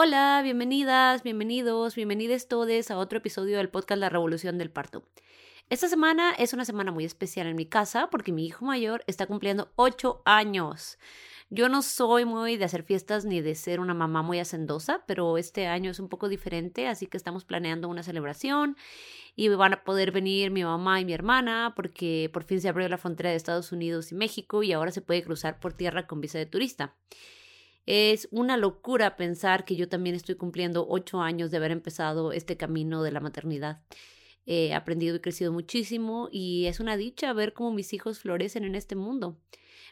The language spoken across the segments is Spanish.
Hola, bienvenidas, bienvenidos, bienvenidos todos a otro episodio del podcast La Revolución del Parto. Esta semana es una semana muy especial en mi casa porque mi hijo mayor está cumpliendo 8 años. Yo no soy muy de hacer fiestas ni de ser una mamá muy hacendosa, pero este año es un poco diferente, así que estamos planeando una celebración y van a poder venir mi mamá y mi hermana porque por fin se abrió la frontera de Estados Unidos y México y ahora se puede cruzar por tierra con visa de turista. Es una locura pensar que yo también estoy cumpliendo ocho años de haber empezado este camino de la maternidad. He aprendido y crecido muchísimo y es una dicha ver cómo mis hijos florecen en este mundo.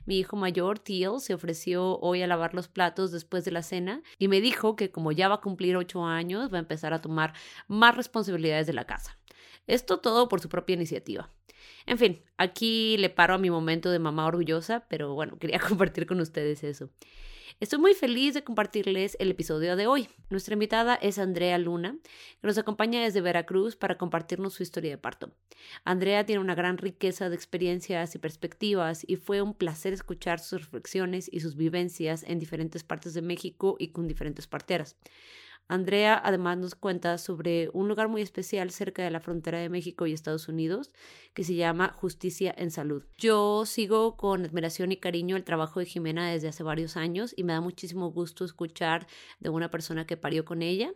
Mi hijo mayor, Teal, se ofreció hoy a lavar los platos después de la cena y me dijo que como ya va a cumplir ocho años, va a empezar a tomar más responsabilidades de la casa. Esto todo por su propia iniciativa. En fin, aquí le paro a mi momento de mamá orgullosa, pero bueno, quería compartir con ustedes eso. Estoy muy feliz de compartirles el episodio de hoy. Nuestra invitada es Andrea Luna, que nos acompaña desde Veracruz para compartirnos su historia de parto. Andrea tiene una gran riqueza de experiencias y perspectivas y fue un placer escuchar sus reflexiones y sus vivencias en diferentes partes de México y con diferentes parteras. Andrea además nos cuenta sobre un lugar muy especial cerca de la frontera de México y Estados Unidos que se llama Justicia en Salud. Yo sigo con admiración y cariño el trabajo de Jimena desde hace varios años y me da muchísimo gusto escuchar de una persona que parió con ella.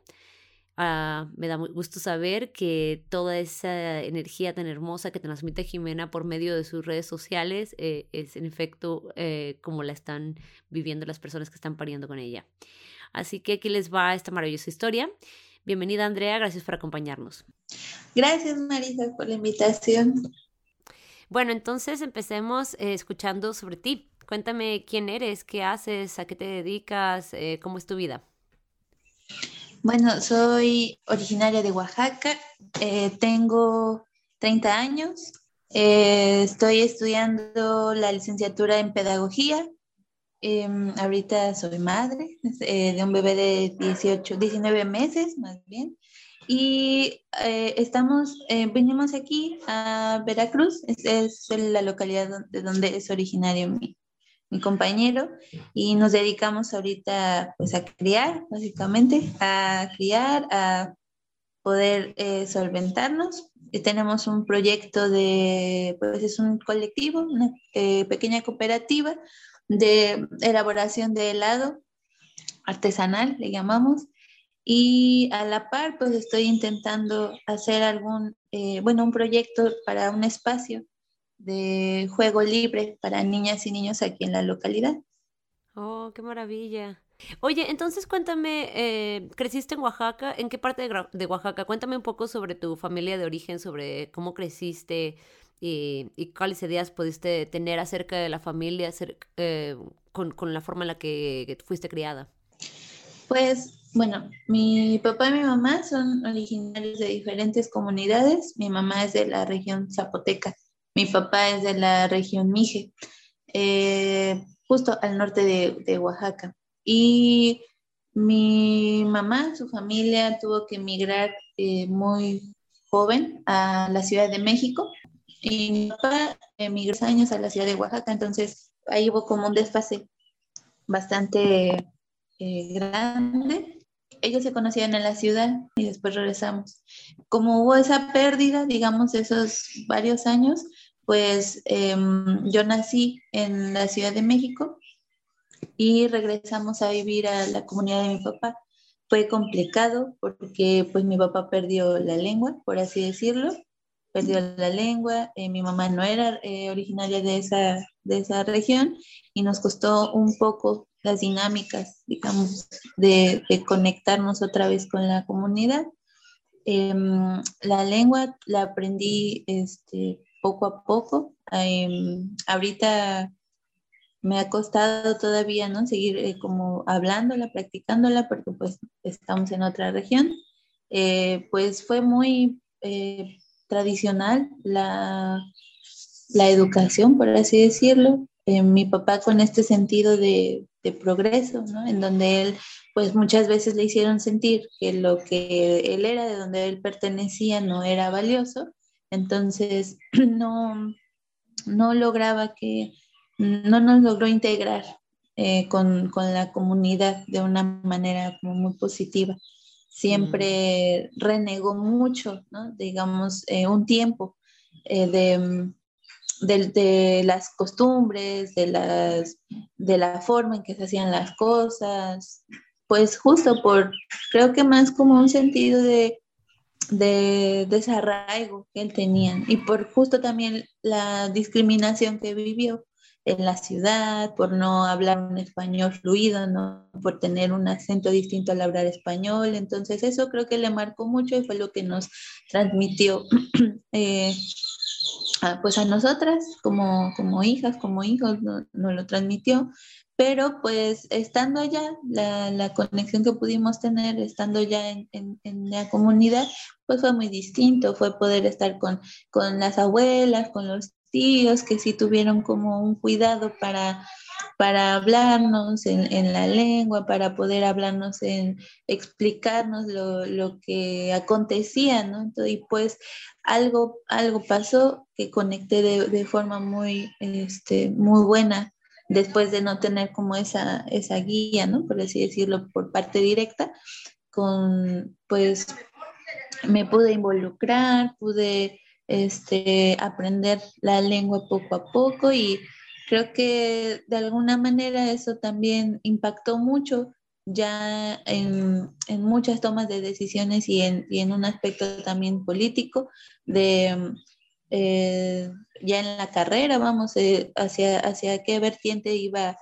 Uh, me da gusto saber que toda esa energía tan hermosa que transmite Jimena por medio de sus redes sociales eh, es en efecto eh, como la están viviendo las personas que están pariendo con ella. Así que aquí les va esta maravillosa historia. Bienvenida Andrea, gracias por acompañarnos. Gracias Marisa por la invitación. Bueno, entonces empecemos eh, escuchando sobre ti. Cuéntame quién eres, qué haces, a qué te dedicas, eh, cómo es tu vida. Bueno, soy originaria de Oaxaca, eh, tengo 30 años, estoy estudiando la licenciatura en pedagogía Em, ahorita soy madre eh, de un bebé de 18, 19 meses más bien. Y eh, estamos, eh, venimos aquí a Veracruz, es, es, la localidad de donde es originario mi, mi, compañero, y nos dedicamos ahorita pues a criar, básicamente, a criar, a poder solventarnos. Y tenemos un proyecto de, pues es un colectivo, una pequeña cooperativa de elaboración de helado artesanal, le llamamos, y a la par, pues estoy intentando hacer algún, eh, bueno, un proyecto para un espacio de juego libre para niñas y niños aquí en la localidad. Oh, qué maravilla. Oye, entonces cuéntame, eh, ¿creciste en Oaxaca? ¿En qué parte de, Oaxaca? Cuéntame un poco sobre tu familia de origen, sobre cómo creciste, y, cuáles ideas pudiste tener acerca de la familia eh, con, la forma en la que, fuiste criada. Pues bueno, mi papá y mi mamá son originarios de diferentes comunidades. Mi mamá es de la región Zapoteca, mi papá es de la región Mije, eh, justo al norte de, Oaxaca. Y mi mamá, su familia tuvo que emigrar eh, muy joven a la Ciudad de México y mi papá emigró años a la ciudad de Oaxaca, entonces ahí hubo como un desfase bastante eh, grande. Ellos se conocían en la ciudad y después regresamos. Como hubo esa pérdida, digamos, esos varios años, pues em, yo nací en la Ciudad de México y regresamos a vivir a la comunidad de mi papá. Fue complicado porque pues mi papá perdió la lengua, por así decirlo, perdió la lengua, eh, mi mamá no era eh, originaria de esa, de esa región y nos costó un poco las dinámicas, digamos, de, conectarnos otra vez con la comunidad. Em, la lengua la aprendí este, poco a poco. Em, ahorita me ha costado todavía, ¿no? Seguir eh, como hablándola, practicándola, porque pues estamos en otra región eh, pues fue muy eh, tradicional la, la, educación, por así decirlo. Mi papá con este sentido de, de progreso, ¿no? En donde él, pues muchas veces le hicieron sentir que lo que él era, de donde él pertenecía, no era valioso. Entonces, no, no lograba que, no nos logró integrar con, con, la comunidad de una manera muy positiva siempre renegó mucho, ¿no? digamos, eh, un tiempo eh, de, de, las costumbres, de, las, de la forma en que se hacían las cosas, pues justo por, creo que más como un sentido de, de desarraigo que él tenía y por justo también la discriminación que vivió en la ciudad, por no hablar un español fluido, ¿no? por tener un acento distinto al hablar español. Entonces eso creo que le marcó mucho y fue lo que nos transmitió eh, a, pues a nosotras como, como hijas, como hijos, nos no lo transmitió. Pero pues estando allá, la, la, conexión que pudimos tener, estando ya en, en, en, la comunidad, pues fue muy distinto, fue poder estar con, con las abuelas, con los tíos que sí tuvieron como un cuidado para, para hablarnos en, la lengua, para poder hablarnos en explicarnos lo, que acontecía, ¿no? y pues algo, algo pasó que conecté de, forma muy, este, muy buena después de no tener como esa, esa guía, ¿no? Por así decirlo, por parte directa, con, pues, me pude involucrar, pude este, aprender la lengua poco a poco y creo que de alguna manera eso también impactó mucho ya en, muchas tomas de decisiones y en, en, un aspecto también político de eh, ya en la carrera, vamos, eh, hacia, hacia qué vertiente iba,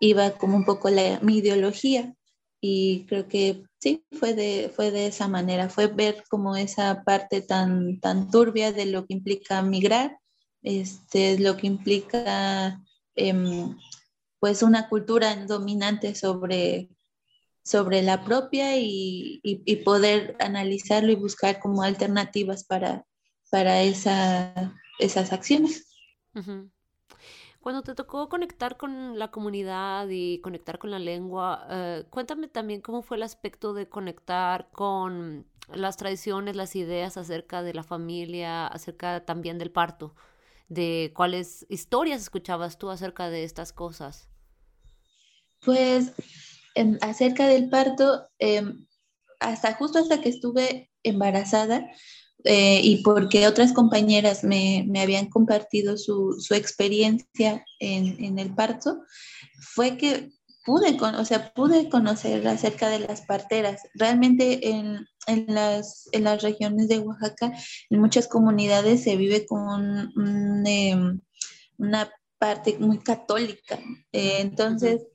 iba como un poco la, mi ideología. Y creo que sí, fue de, fue de esa manera, fue ver como esa parte tan, tan turbia de lo que implica migrar, este, lo que implica em, pues una cultura dominante sobre, sobre la propia y, y, poder analizarlo y buscar como alternativas para, para esa, esas acciones. Cuando te tocó conectar con la comunidad y conectar con la lengua, eh, cuéntame también cómo fue el aspecto de conectar con las tradiciones, las ideas acerca de la familia, acerca también del parto, de cuáles historias escuchabas tú acerca de estas cosas. Pues em, acerca del parto, em, hasta justo hasta que estuve embarazada, eh, y porque otras compañeras me, me habían compartido su, su experiencia en, en, el parto, fue que pude, con, o sea, pude conocer acerca de las parteras. Realmente en, en, las, en las regiones de Oaxaca, en muchas comunidades se vive con em, una parte muy católica. Eh, entonces,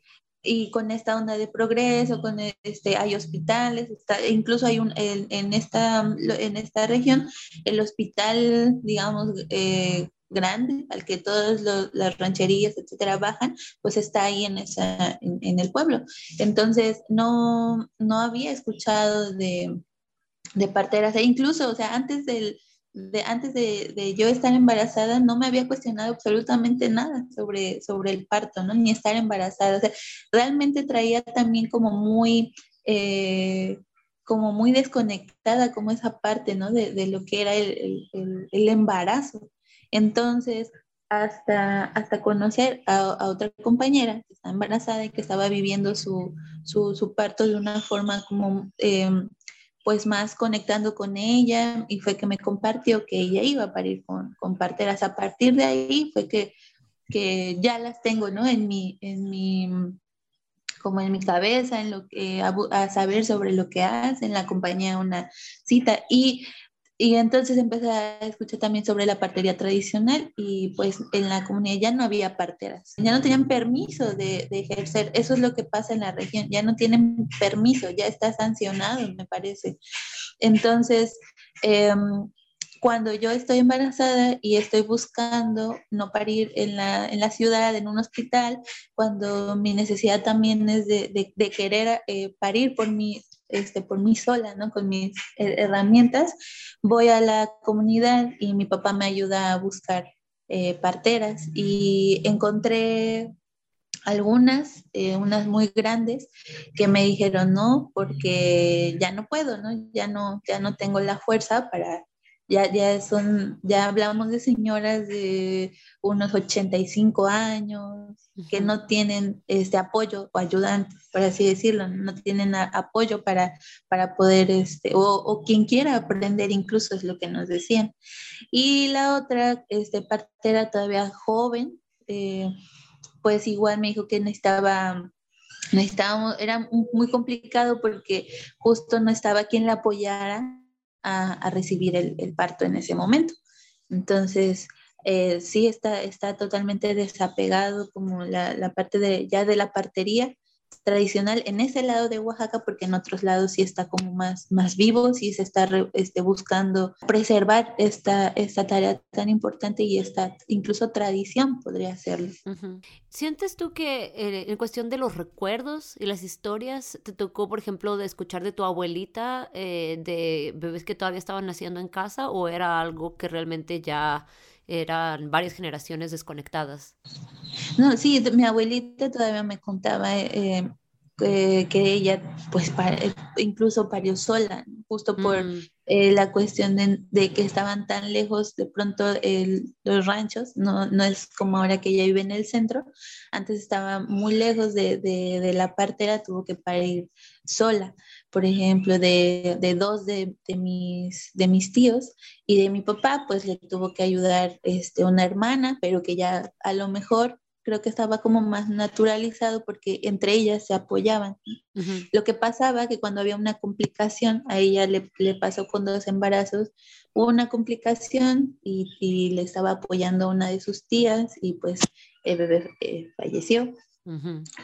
y con esta onda de progreso, con este, hay hospitales, incluso hay un, en, esta, en esta región, el hospital, digamos, eh, grande, al que todas las rancherías, etcétera, bajan, pues está ahí en, esa, en, el pueblo. Entonces, no, no había escuchado de, de parteras, e incluso, o sea, antes del, de antes de, yo estar embarazada no me había cuestionado absolutamente nada sobre, sobre el parto, ¿no? Ni estar embarazada. O sea, realmente traía también como muy, eh, como muy desconectada como esa parte, ¿no? De, lo que era el, embarazo. Entonces, hasta, hasta conocer a, otra compañera que está embarazada y que estaba viviendo su, su, parto de una forma como... Em, pues más conectando con ella y fue que me compartió que ella iba a parir con, con parteras. A partir de ahí fue que, que ya las tengo, ¿no? En mi, en mi, como en mi cabeza, en lo que, a, a saber sobre lo que hacen, la compañía una cita. Y y entonces empecé a escuchar también sobre la partería tradicional y pues en la comunidad ya no había parteras, ya no tenían permiso de, de, ejercer. Eso es lo que pasa en la región, ya no tienen permiso, ya está sancionado, me parece. Entonces, em, cuando yo estoy embarazada y estoy buscando no parir en la, en la ciudad, en un hospital, cuando mi necesidad también es de, de, querer eh, parir por mi, este, por mí sola, ¿no? Con mis herramientas, voy a la comunidad y mi papá me ayuda a buscar eh, parteras y encontré algunas, eh, unas muy grandes, que me dijeron no, porque ya no puedo, ¿no? Ya no, ya no tengo la fuerza para, ya, ya son, ya hablamos de señoras de unos 85 años, que no tienen este apoyo o ayudante, por así decirlo, no tienen apoyo para, para poder, este, o, o, quien quiera aprender incluso es lo que nos decían. Y la otra este, partera todavía joven, eh, pues igual me dijo que necesitaba, necesitábamos, era muy complicado porque justo no estaba quien la apoyara a, recibir el, parto en ese momento. Entonces, eh, sí está, está totalmente desapegado como la, la, parte de, ya de la partería tradicional en ese lado de Oaxaca, porque en otros lados sí está como más, más vivo, sí se está este, buscando preservar esta, esta tarea tan importante y esta incluso tradición podría serlo. ¿Sientes tú que eh, en cuestión de los recuerdos y las historias, te tocó, por ejemplo, de escuchar de tu abuelita eh, de bebés que todavía estaban naciendo en casa o era algo que realmente ya eran varias generaciones desconectadas. No, sí, mi abuelita todavía me contaba eh, eh, que ella, pues, eh, incluso parió sola, justo por mm. la cuestión de, que estaban tan lejos, de pronto los ranchos, no, no, es como ahora que ella vive en el centro, antes estaba muy lejos de, de la partera, tuvo que parir sola por ejemplo, de, de dos de, de, mis, de mis tíos y de mi papá, pues le tuvo que ayudar este, una hermana, pero que ya a lo mejor creo que estaba como más naturalizado porque entre ellas se apoyaban. Lo que pasaba que cuando había una complicación, a ella le, le pasó con dos embarazos, hubo una complicación y, y, le estaba apoyando una de sus tías y pues el bebé eh, falleció.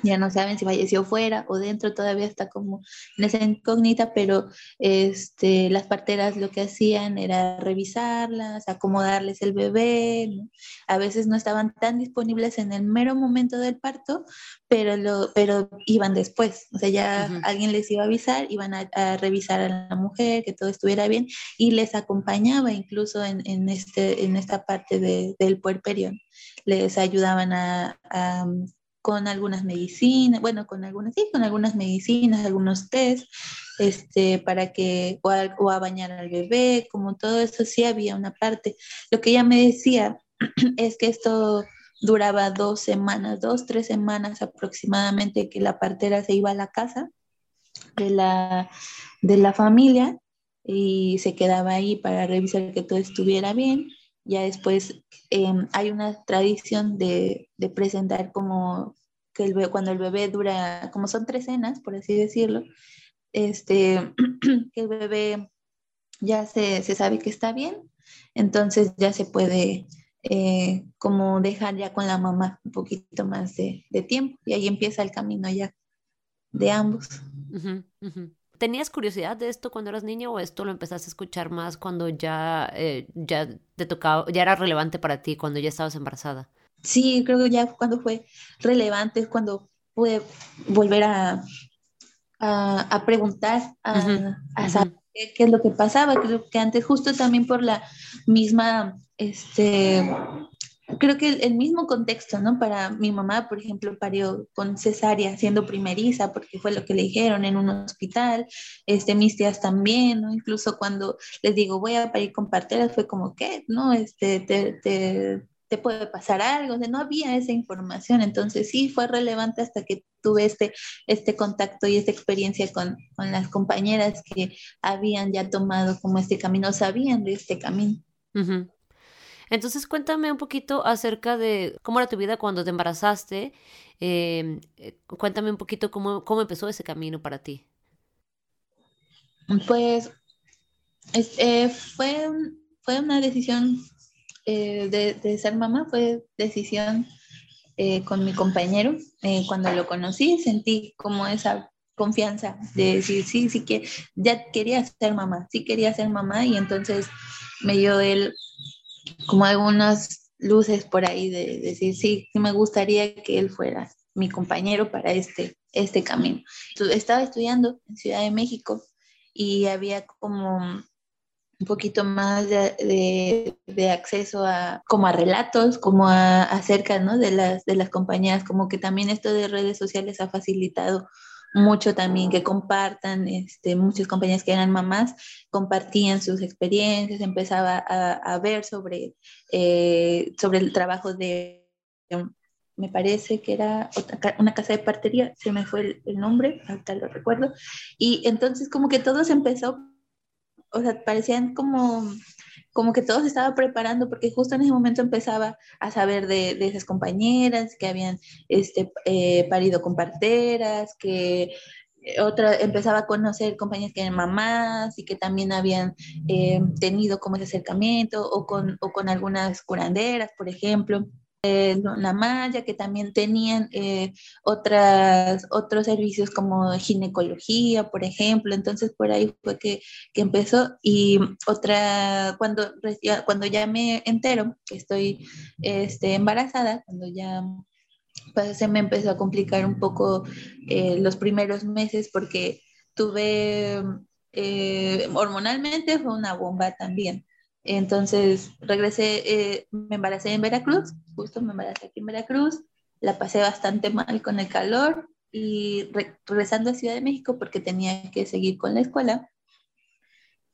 Ya no saben si falleció fuera o dentro, todavía está como en esa incógnita, pero este, las parteras lo que hacían era revisarlas, acomodarles el bebé. A veces no estaban tan disponibles en el mero momento del parto, pero, lo, pero iban después. O sea, ya alguien les iba a avisar, iban a, revisar a la mujer, que todo estuviera bien, y les acompañaba incluso en, en este, en esta parte de, del puerperio. Les ayudaban a con algunas medicinas, bueno, con algunas, sí, con algunas medicinas, algunos test, este, para que, o a, bañar al bebé, como todo eso, sí había una parte. Lo que ella me decía es que esto duraba dos semanas, dos, tres semanas aproximadamente que la partera se iba a la casa de la, de la familia y se quedaba ahí para revisar que todo estuviera bien ya después em, hay una tradición de, de, presentar como que el bebé, cuando el bebé dura, como son tres cenas, por así decirlo, este, que el bebé ya se, se sabe que está bien, entonces ya se puede eh, como dejar ya con la mamá un poquito más de, de, tiempo y ahí empieza el camino ya de ambos. ¿Tenías curiosidad de esto cuando eras niña o esto lo empezaste a escuchar más cuando ya, eh, ya te tocaba, ya era relevante para ti, cuando ya estabas embarazada? Sí, creo que ya cuando fue relevante, cuando pude volver a, a, preguntar, a, saber qué es lo que pasaba. Creo que antes, justo también por la misma, este, creo que el, mismo contexto, ¿no? Para mi mamá, por ejemplo, parió con cesárea siendo primeriza, porque fue lo que le dijeron en un hospital, este, mis tías también, ¿no? Incluso cuando les digo, voy a parir con parteras, fue como, ¿qué? ¿No? Este, te, te, te puede pasar algo, no había esa información, entonces sí fue relevante hasta que tuve este, este contacto y esta experiencia con, con las compañeras que habían ya tomado como este camino, sabían de este camino. Entonces cuéntame un poquito acerca de cómo era tu vida cuando te embarazaste. Em, eh, cuéntame un poquito cómo, cómo empezó ese camino para ti. Pues eh, fue, fue una decisión eh, de, ser mamá, fue decisión con mi compañero. cuando lo conocí sentí como esa confianza de decir, sí, sí que ya quería ser mamá, sí quería ser mamá y entonces me dio él como algunas luces por ahí de decir, sí, me gustaría que él fuera mi compañero para este, este camino. Estaba estudiando en Ciudad de México y había como un poquito más de, de, acceso a como a relatos, como a, acerca ¿no? de, las, de las compañías, como que también esto de redes sociales ha facilitado mucho también que compartan, este, muchas compañías que eran mamás compartían sus experiencias, empezaba a, ver sobre, eh, sobre el trabajo de, me parece que era una casa de partería, se me fue el, el nombre, ahorita lo recuerdo, y entonces como que todo se empezó, o sea, parecían como como que todo se estaba preparando porque justo en ese momento empezaba a saber de, de esas compañeras que habían este, eh, parido con parteras, que otra empezaba a conocer compañeras que eran mamás y que también habían eh, tenido como ese acercamiento o con, o con algunas curanderas, por ejemplo eh, la malla, que también tenían eh, otras, otros servicios como ginecología, por ejemplo. Entonces por ahí fue que, que empezó. Y otra, cuando, cuando ya me entero que estoy este, embarazada, cuando ya pues, se me empezó a complicar un poco eh, los primeros meses porque tuve, eh, hormonalmente fue una bomba también. Entonces regresé, eh, me embaracé en Veracruz, justo me embaracé aquí en Veracruz, la pasé bastante mal con el calor y regresando a Ciudad de México porque tenía que seguir con la escuela,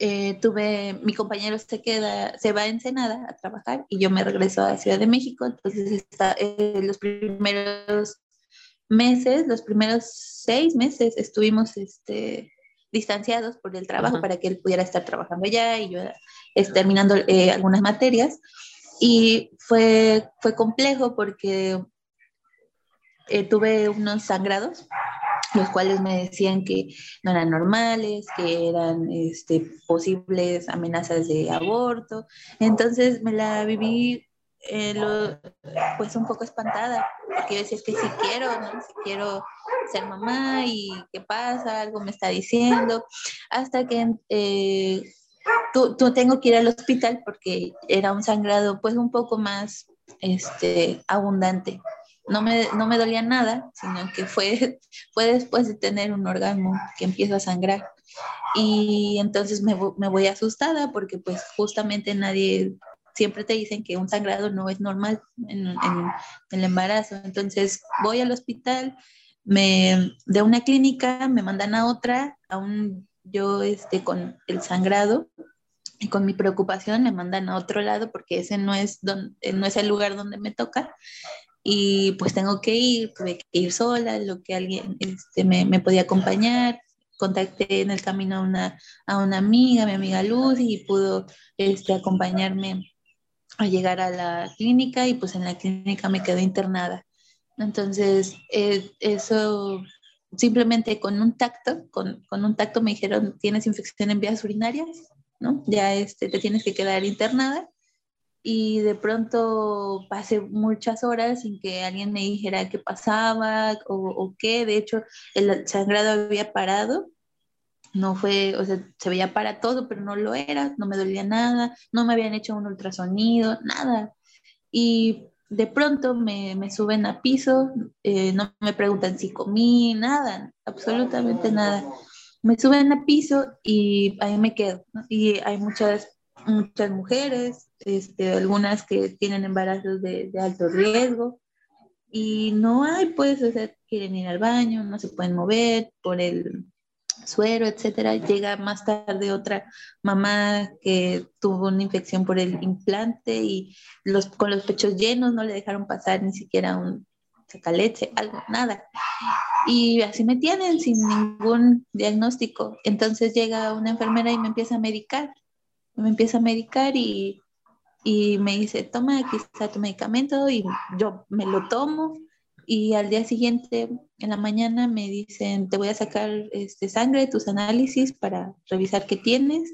eh, tuve, mi compañero se queda, se va a Ensenada a trabajar y yo me regreso a Ciudad de México, entonces está, eh, los primeros meses, los primeros seis meses estuvimos este, distanciados por el trabajo para que él pudiera estar trabajando allá y yo terminando eh, algunas materias. Y fue, fue complejo porque eh, tuve unos sangrados, los cuales me decían que no eran normales, que eran este, posibles amenazas de aborto. Entonces me la viví eh, lo, pues un poco espantada, porque yo decía, es que si quiero, si quiero ser mamá y qué pasa, algo me está diciendo, hasta que eh, tú, tú, tengo que ir al hospital porque era un sangrado pues un poco más este, abundante. No me, no me dolía nada, sino que fue, fue después de tener un orgasmo que empiezo a sangrar. Y entonces me, me voy asustada porque pues justamente nadie siempre te dicen que un sangrado no es normal en, el embarazo. Entonces voy al hospital, me, de una clínica me mandan a otra, aún yo este, con el sangrado y con mi preocupación me mandan a otro lado porque ese no es, don, no es el lugar donde me toca y pues tengo que ir, tuve que ir sola, lo que alguien este, me, me, podía acompañar. Contacté en el camino a una, a una amiga, mi amiga Luz, y pudo este, acompañarme a llegar a la clínica y pues en la clínica me quedé internada. Entonces, eh, eso simplemente con un tacto, con, con, un tacto me dijeron, tienes infección en vías urinarias, ¿no? Ya este, te tienes que quedar internada. Y de pronto pasé muchas horas sin que alguien me dijera qué pasaba o, o qué. De hecho, el sangrado había parado no fue, o sea, se veía para todo, pero no lo era, no me dolía nada, no me habían hecho un ultrasonido, nada. Y de pronto me, me suben a piso, eh, no me preguntan si comí, nada, absolutamente nada. Me suben a piso y ahí me quedo. Y hay muchas, muchas mujeres, este, algunas que tienen embarazos de, de alto riesgo, y no hay, pues, o sea, quieren ir al baño, no se pueden mover por el, suero, etcétera. Llega más tarde otra mamá que tuvo una infección por el implante y los, con los pechos llenos no le dejaron pasar ni siquiera un sacaleche, algo, nada. Y así me tienen sin ningún diagnóstico. Entonces llega una enfermera y me empieza a medicar. Me empieza a medicar y, y me dice, toma, aquí está tu medicamento y yo me lo tomo y al día siguiente, en la mañana, me dicen, te voy a sacar este, sangre, tus análisis para revisar qué tienes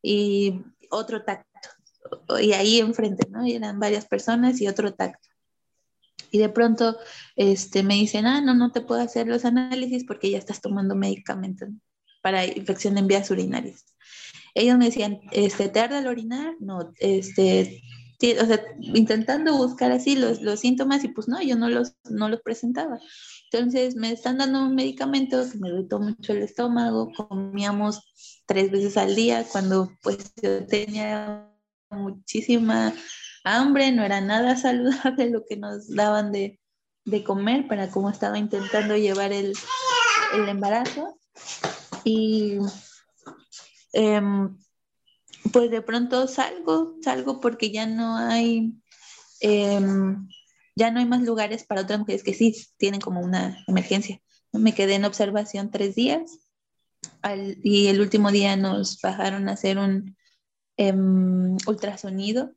y otro tacto. Y ahí enfrente, ¿no? Y eran varias personas y otro tacto. Y de pronto este, me dicen, ah, no, no te puedo hacer los análisis porque ya estás tomando medicamentos para infección en vías urinarias. Ellos me decían, este, ¿te arde el orinar? No, este, o sea, intentando buscar así los, los, síntomas y pues no, yo no los, no los presentaba. Entonces me están dando un medicamento que me irritó mucho el estómago, comíamos tres veces al día cuando pues yo tenía muchísima hambre, no era nada saludable lo que nos daban de, de comer para cómo estaba intentando llevar el, el embarazo. Y em, pues de pronto salgo, salgo porque ya no hay, em, ya no hay más lugares para otras mujeres que sí tienen como una emergencia. Me quedé en observación tres días y el último día nos bajaron a hacer un em, ultrasonido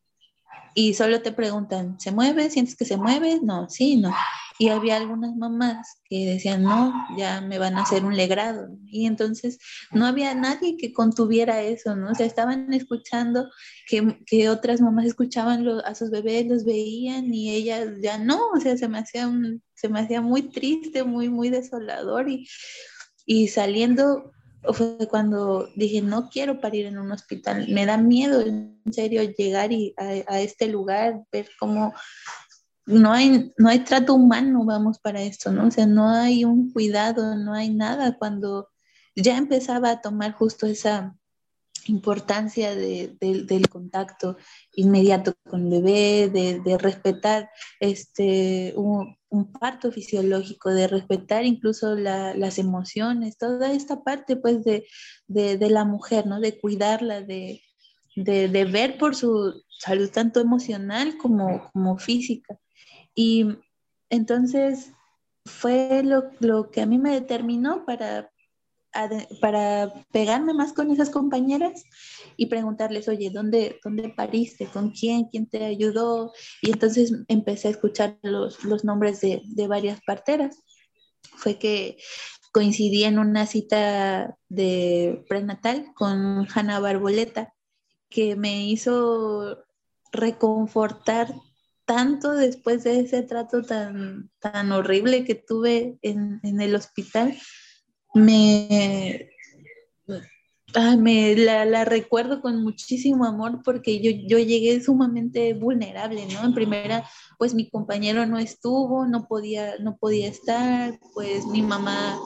y solo te preguntan, ¿se mueve? ¿Sientes que se mueve? No, sí, no. Y había algunas mamás que decían, no, ya me van a hacer un legrado. Y entonces no había nadie que contuviera eso, ¿no? O sea, estaban escuchando que, que otras mamás escuchaban a sus bebés, los veían y ellas ya no, o sea, se me hacía, se me hacía muy triste, muy, muy desolador. Y, y saliendo fue cuando dije, no quiero parir en un hospital, me da miedo en serio llegar y a, este lugar, ver cómo no hay, no hay trato humano, vamos, para esto, ¿no? O sea, no hay un cuidado, no hay nada. Cuando ya empezaba a tomar justo esa importancia del contacto inmediato con el bebé, de, respetar este, un, parto fisiológico, de respetar incluso las emociones, toda esta parte pues de, la mujer, ¿no? De cuidarla, de, ver por su salud tanto emocional como, como física. Y entonces fue lo, lo, que a mí me determinó para, para pegarme más con esas compañeras y preguntarles, oye, ¿dónde, dónde pariste? ¿Con quién? ¿Quién te ayudó? Y entonces empecé a escuchar los, los nombres de, de, varias parteras. Fue que coincidí en una cita de prenatal con Hanna Barboleta, que me hizo reconfortar tanto después de ese trato tan, tan horrible que tuve en, en el hospital me, me la, recuerdo con muchísimo amor porque yo, yo llegué sumamente vulnerable, ¿no? En primera, pues mi compañero no estuvo, no podía, no podía estar, pues mi mamá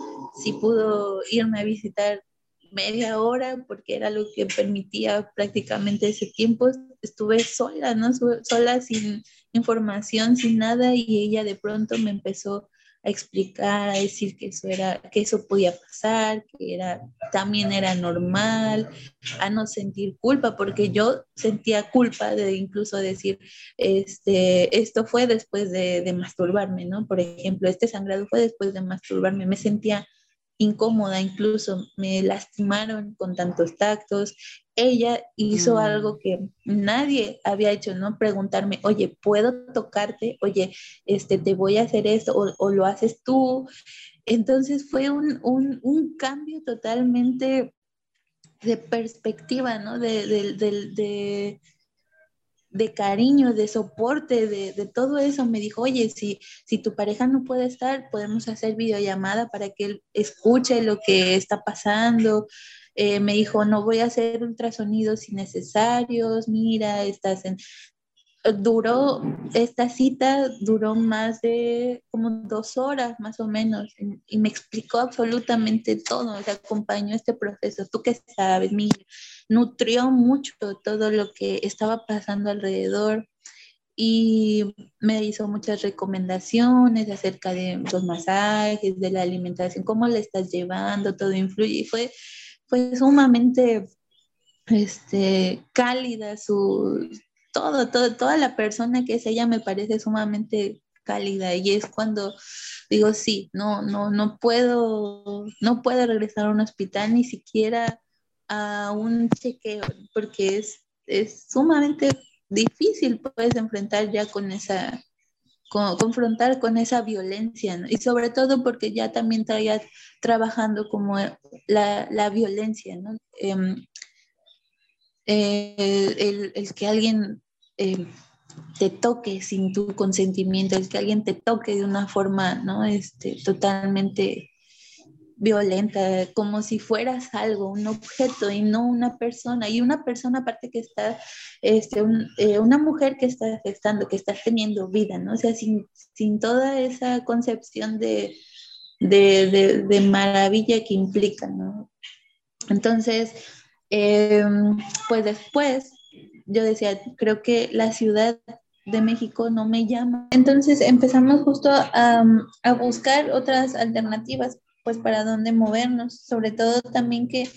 sí pudo irme a visitar media hora porque era lo que permitía prácticamente ese tiempo. Estuve sola, ¿no? Sola sin información, sin nada y ella de pronto me empezó a explicar, a decir que eso era, que eso podía pasar, que era, también era normal, a no sentir culpa, porque yo sentía culpa de incluso decir, este, esto fue después de, de masturbarme, ¿no? Por ejemplo, este sangrado fue después de masturbarme, me sentía incómoda, incluso me lastimaron con tantos tactos. Ella hizo mm. algo que nadie había hecho, ¿no? Preguntarme, oye, ¿puedo tocarte? Oye, este, te voy a hacer esto o, lo haces tú. Entonces fue un, un, un cambio totalmente de perspectiva, ¿no? de, de de cariño, de soporte, de, todo eso. Me dijo, oye, si, si tu pareja no puede estar, podemos hacer videollamada para que él escuche lo que está pasando. Eh, me dijo, no voy a hacer ultrasonidos innecesarios, mira, estás en duró, esta cita duró más de como dos horas más o menos y, me explicó absolutamente todo, o acompañó este proceso, tú qué sabes, me nutrió mucho todo lo que estaba pasando alrededor y me hizo muchas recomendaciones acerca de los masajes, de la alimentación, cómo le estás llevando, todo influye. Y fue, fue sumamente este, cálida su, todo, todo, toda la persona que es ella me parece sumamente cálida. Y es cuando digo, sí, no, no, no puedo, no puedo regresar a un hospital ni siquiera a un chequeo, porque es, es sumamente difícil, puedes enfrentar ya con esa, confrontar con esa violencia, y sobre todo porque ya también traía trabajando como la, la violencia, ¿no? Em, el, el, que alguien eh, te toque sin tu consentimiento, el que alguien te toque de una forma, ¿no? Este, totalmente violenta, como si fueras algo, un objeto y no una persona. Y una persona aparte que está, este, eh, una mujer que está gestando, que está teniendo vida, ¿no? O sea, sin, sin toda esa concepción de, de, de, maravilla que implica, ¿no? Entonces, em, pues después yo decía, creo que la ciudad de México no me llama. Entonces empezamos justo a, a buscar otras alternativas pues para dónde movernos, sobre todo también que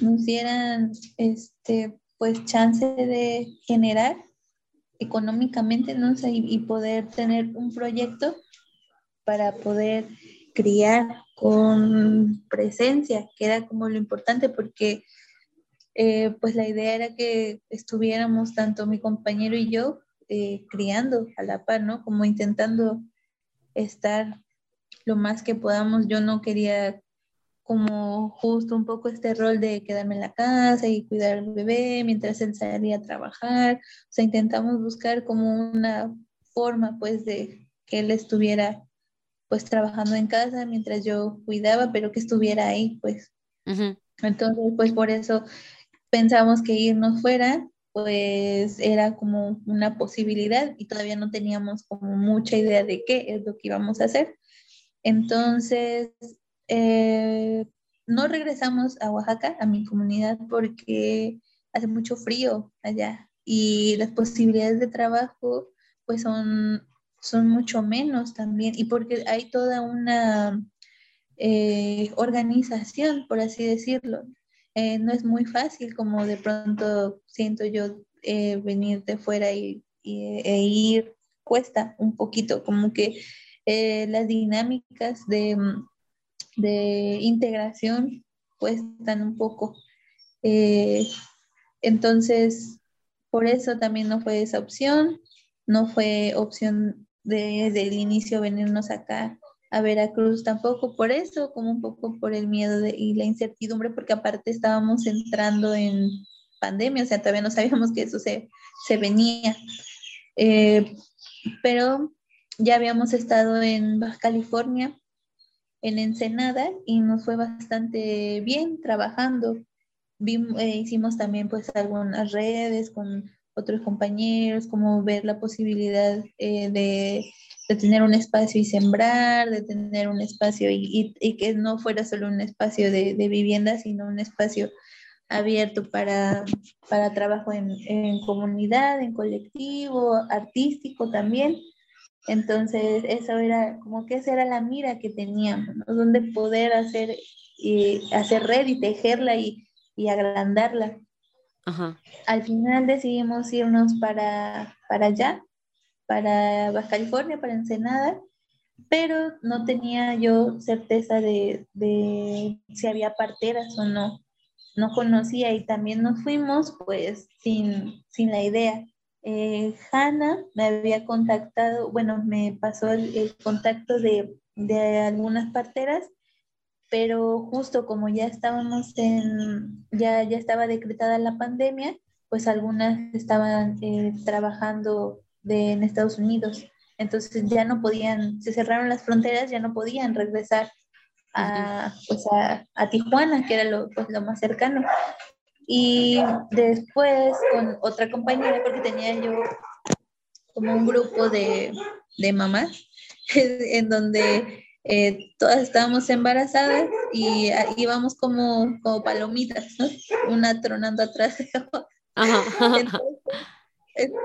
nos dieran este pues chance de generar económicamente, ¿no? y, poder tener un proyecto para poder criar con presencia, que era como lo importante, porque eh, pues la idea era que estuviéramos tanto mi compañero y yo eh, criando a la par, ¿no? Como intentando estar lo más que podamos. Yo no quería como justo un poco este rol de quedarme en la casa y cuidar al bebé mientras él salía a trabajar. O sea, intentamos buscar como una forma pues de que él estuviera pues trabajando en casa mientras yo cuidaba, pero que estuviera ahí pues. Entonces pues por eso pensamos que irnos fuera pues era como una posibilidad y todavía no teníamos como mucha idea de qué es lo que íbamos a hacer. Entonces, eh, no regresamos a Oaxaca, a mi comunidad, porque hace mucho frío allá y las posibilidades de trabajo pues son, son mucho menos también y porque hay toda una eh, organización, por así decirlo. Eh, no es muy fácil como de pronto siento yo venir de fuera y, e ir, cuesta un poquito, como que eh, las dinámicas de, de, integración cuestan un poco. Eh, entonces, por eso también no fue esa opción, no fue opción desde el inicio venirnos acá a Veracruz tampoco por eso, como un poco por el miedo y la incertidumbre, porque aparte estábamos entrando en pandemia, o sea, todavía no sabíamos que eso se, se venía. Eh, pero ya habíamos estado en Baja California, en Ensenada, y nos fue bastante bien trabajando. Eh, hicimos también pues algunas redes con otros compañeros, como ver la posibilidad eh, de, tener un espacio y sembrar, de tener un espacio y, que no fuera solo un espacio de, vivienda, sino un espacio abierto para, para trabajo en, en, comunidad, en colectivo, artístico también. Entonces, eso era como que esa era la mira que teníamos, ¿no? Donde poder hacer, y hacer red y tejerla y, y agrandarla. Al final decidimos irnos para, para allá, para Baja California, para Ensenada, pero no tenía yo certeza de, de si había parteras o no. No conocía y también nos fuimos pues sin, sin la idea. Eh, Hanna me había contactado, bueno, me pasó el, contacto de, de, algunas parteras, pero justo como ya estábamos en, ya, ya estaba decretada la pandemia, pues algunas estaban eh, trabajando de, en Estados Unidos. Entonces ya no podían, se cerraron las fronteras, ya no podían regresar a, pues a, a Tijuana, que era lo, pues lo más cercano. Y después con otra compañera, porque tenía yo como un grupo de, de mamás, en donde eh, todas estábamos embarazadas y íbamos como, como palomitas, ¿no? Una tronando atrás de otra.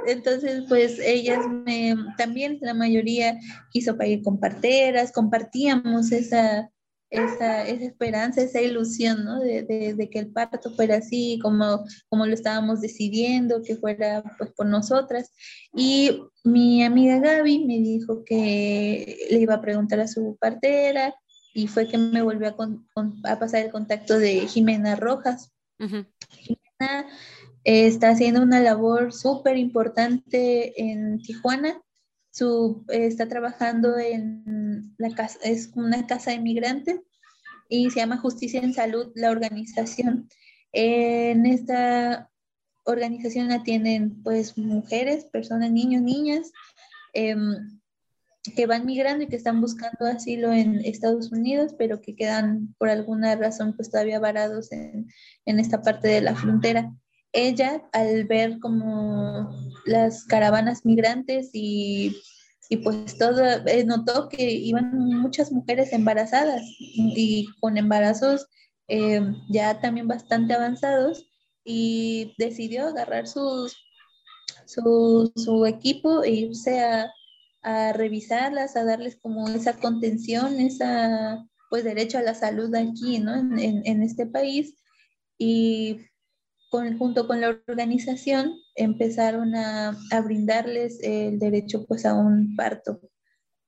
Entonces, pues ellas me, también la mayoría quiso para ir con parteras, compartíamos esa, esa, esa esperanza, esa ilusión, ¿no? De, de, que el parto fuera así, como, como lo estábamos decidiendo, que fuera pues por nosotras. Y mi amiga Gaby me dijo que le iba a preguntar a su partera y fue que me volvió a, a pasar el contacto de Jimena Rojas. Jimena está haciendo una labor súper importante en Tijuana está trabajando en la casa, es una casa de migrantes y se llama Justicia en Salud, la organización. En esta organización atienden pues mujeres, personas, niños, niñas, em, que van migrando y que están buscando asilo en Estados Unidos, pero que quedan por alguna razón pues todavía varados en, en esta parte de la frontera. Ella, al ver como las caravanas migrantes y, y pues todo, eh, notó que iban muchas mujeres embarazadas y con embarazos eh, ya también bastante avanzados y decidió agarrar su, su equipo e irse a, a revisarlas, a darles como esa contención, esa pues derecho a la salud aquí, ¿no? En, en, este país. Y con, junto con la organización empezaron a, a, brindarles el derecho pues a un parto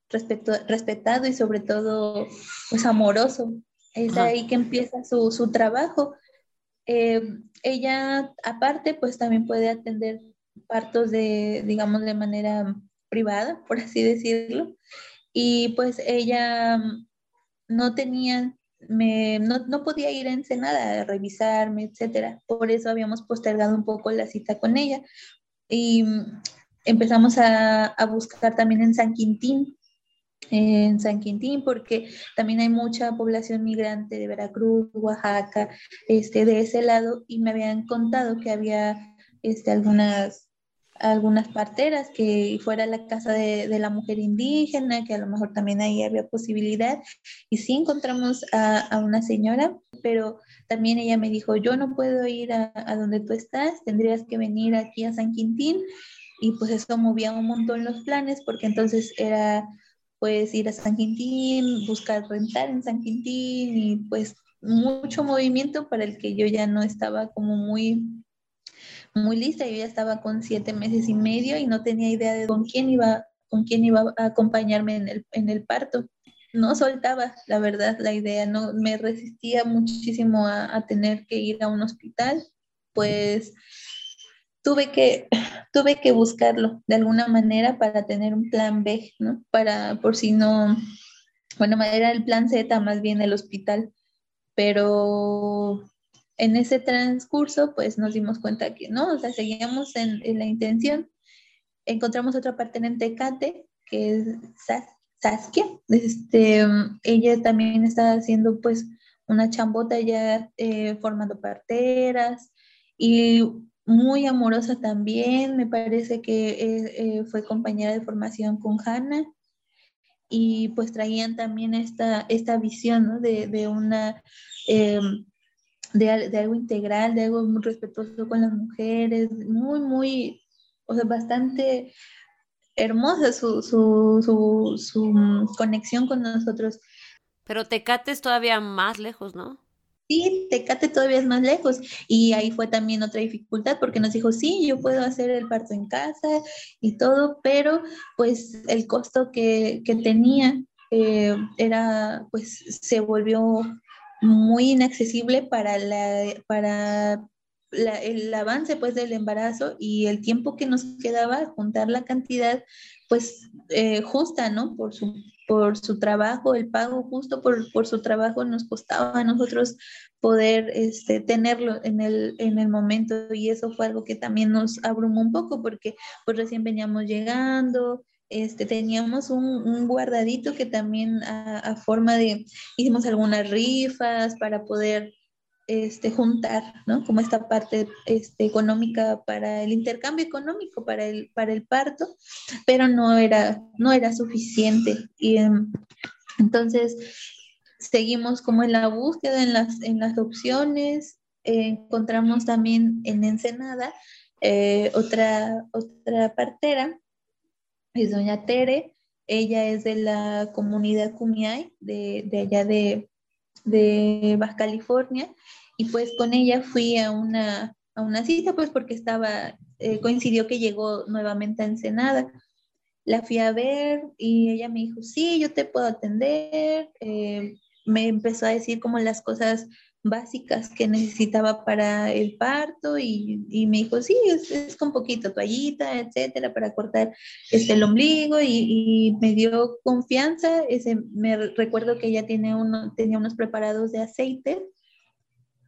respetado y sobre todo pues amoroso. Es ahí que empieza su, su trabajo. Eh, ella aparte pues también puede atender partos de, digamos, de manera privada, por así decirlo. Y pues ella no tenía, no, no, podía ir a Ensenada a revisarme, etcétera. Por eso habíamos postergado un poco la cita con ella. Y mm, empezamos a, a buscar también en San Quintín, en San Quintín, porque también hay mucha población migrante de Veracruz, Oaxaca, este, de ese lado, y me habían contado que había este, algunas algunas parteras, que fuera la casa de, la mujer indígena, que a lo mejor también ahí había posibilidad. Y sí encontramos a, una señora, pero también ella me dijo, yo no puedo ir a, donde tú estás, tendrías que venir aquí a San Quintín. Y pues eso movía un montón los planes, porque entonces era pues ir a San Quintín, buscar rentar en San Quintín y pues mucho movimiento para el que yo ya no estaba como muy muy lista, yo ya estaba con siete meses y medio y no tenía idea de con quién iba, con quién iba a acompañarme en el, en el parto. No soltaba, la verdad, la idea, no me resistía muchísimo a, a tener que ir a un hospital, pues tuve que, tuve que buscarlo de alguna manera para tener un plan B, ¿no? Para, por si no, bueno, era el plan Z, más bien el hospital, pero en ese transcurso, pues nos dimos cuenta que no, o sea, seguíamos en, la intención. Encontramos otra parte en Tecate, que es Saskia. Este, ella también está haciendo pues una chambota ya eh, formando parteras y muy amorosa también. Me parece que eh, eh, fue compañera de formación con Hanna y pues traían también esta, esta visión ¿no? de, de, una em, de, algo integral, de algo muy respetuoso con las mujeres, muy, muy, o sea, bastante hermosa su, su, su, su conexión con nosotros. Pero Tecate es todavía más lejos, ¿no? Sí, Tecate todavía es más lejos y ahí fue también otra dificultad porque nos dijo, sí, yo puedo hacer el parto en casa y todo, pero pues el costo que, que tenía eh, era, pues se volvió muy inaccesible para, la, para el avance pues del embarazo y el tiempo que nos quedaba, juntar la cantidad pues eh, justa, ¿no? Por su, por su trabajo, el pago justo por, por, su trabajo nos costaba a nosotros poder este, tenerlo en el, en el momento y eso fue algo que también nos abrumó un poco porque pues recién veníamos llegando, este, teníamos un, guardadito que también a, forma de, hicimos algunas rifas para poder este, juntar, ¿no? Como esta parte este, económica para el intercambio económico, para el, parto, pero no era, no era suficiente. Y em, entonces seguimos como en la búsqueda, en las, en las opciones, encontramos también en Ensenada eh, otra, otra partera es doña Tere, ella es de la comunidad Cumiay, de, allá de, de, Baja California, y pues con ella fui a una, a una cita, pues porque estaba, eh, coincidió que llegó nuevamente a Ensenada. La fui a ver y ella me dijo, sí, yo te puedo atender. Eh, me empezó a decir como las cosas básicas que necesitaba para el parto y, y me dijo, sí, es, con poquito toallita, etcétera, para cortar este, el ombligo y, y, me dio confianza. Ese, me recuerdo que ella tiene uno, tenía unos preparados de aceite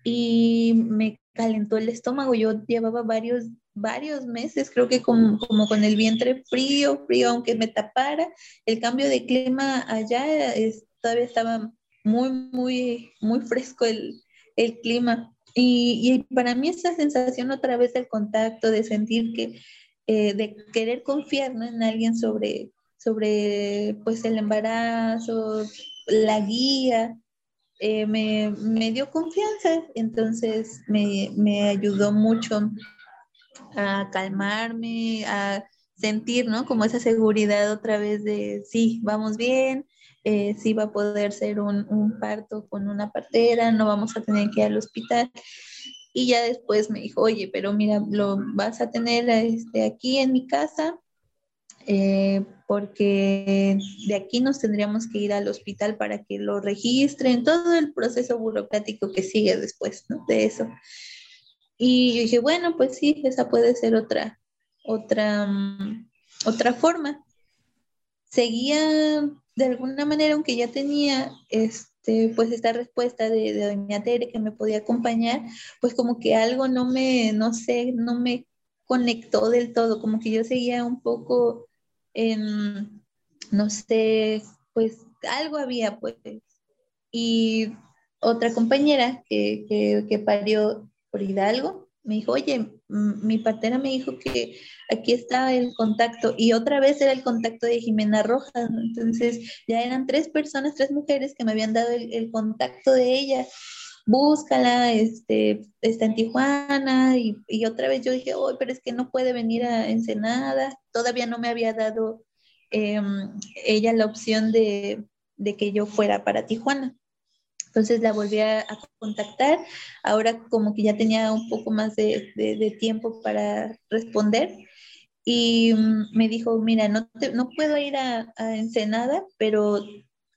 y me calentó el estómago. Yo llevaba varios varios meses, creo que como, como, con el vientre frío, frío, aunque me tapara. El cambio de clima allá es, todavía estaba muy, muy, muy fresco el, el clima. Y, y, para mí esa sensación otra vez del contacto, de sentir que, eh, de querer confiar ¿no? en alguien sobre, sobre pues el embarazo, la guía, eh, me, me, dio confianza, entonces me, me, ayudó mucho a calmarme, a sentir, ¿no? Como esa seguridad otra vez de, sí, vamos bien, eh, va a poder ser un, un, parto con una partera, no vamos a tener que ir al hospital. Y ya después me dijo, oye, pero mira, lo vas a tener este, aquí en mi casa, eh, porque de aquí nos tendríamos que ir al hospital para que lo registren, todo el proceso burocrático que sigue después ¿no? de eso. Y yo dije, bueno, pues sí, esa puede ser otra, otra, mm, otra forma. Seguía de alguna manera, aunque ya tenía este, pues esta respuesta de, de doña Tere que me podía acompañar, pues como que algo no me, no sé, no me conectó del todo, como que yo seguía un poco no sé, pues algo había, pues. Y otra compañera que, que, parió por Hidalgo me dijo, oye, mi partera me dijo que aquí está el contacto y otra vez era el contacto de Jimena Rojas, entonces ya eran tres personas, tres mujeres que me habían dado el, contacto de ella, búscala, este, está en Tijuana y, y otra vez yo dije, oh, pero es que no puede venir a Ensenada, todavía no me había dado Em, ella la opción de, que yo fuera para Tijuana. Entonces la volví a, contactar, ahora como que ya tenía un poco más de, tiempo para responder y mm, me dijo, mira, no, no puedo ir a, Ensenada, pero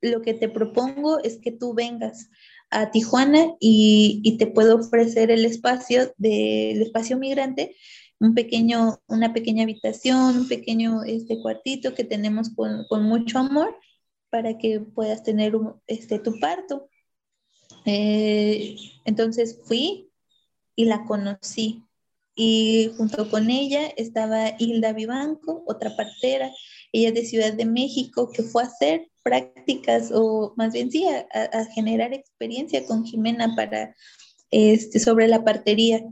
lo que te propongo es que tú vengas a Tijuana y, y te puedo ofrecer el espacio del espacio migrante un pequeño, una pequeña habitación, un pequeño este, cuartito que tenemos con, con mucho amor para que puedas tener este, tu parto. Eh, entonces fui y la conocí. Y junto con ella estaba Hilda Vivanco, otra partera, ella de Ciudad de México, que fue a hacer prácticas o más bien sí, a, a generar experiencia con Jimena para, este, sobre la partería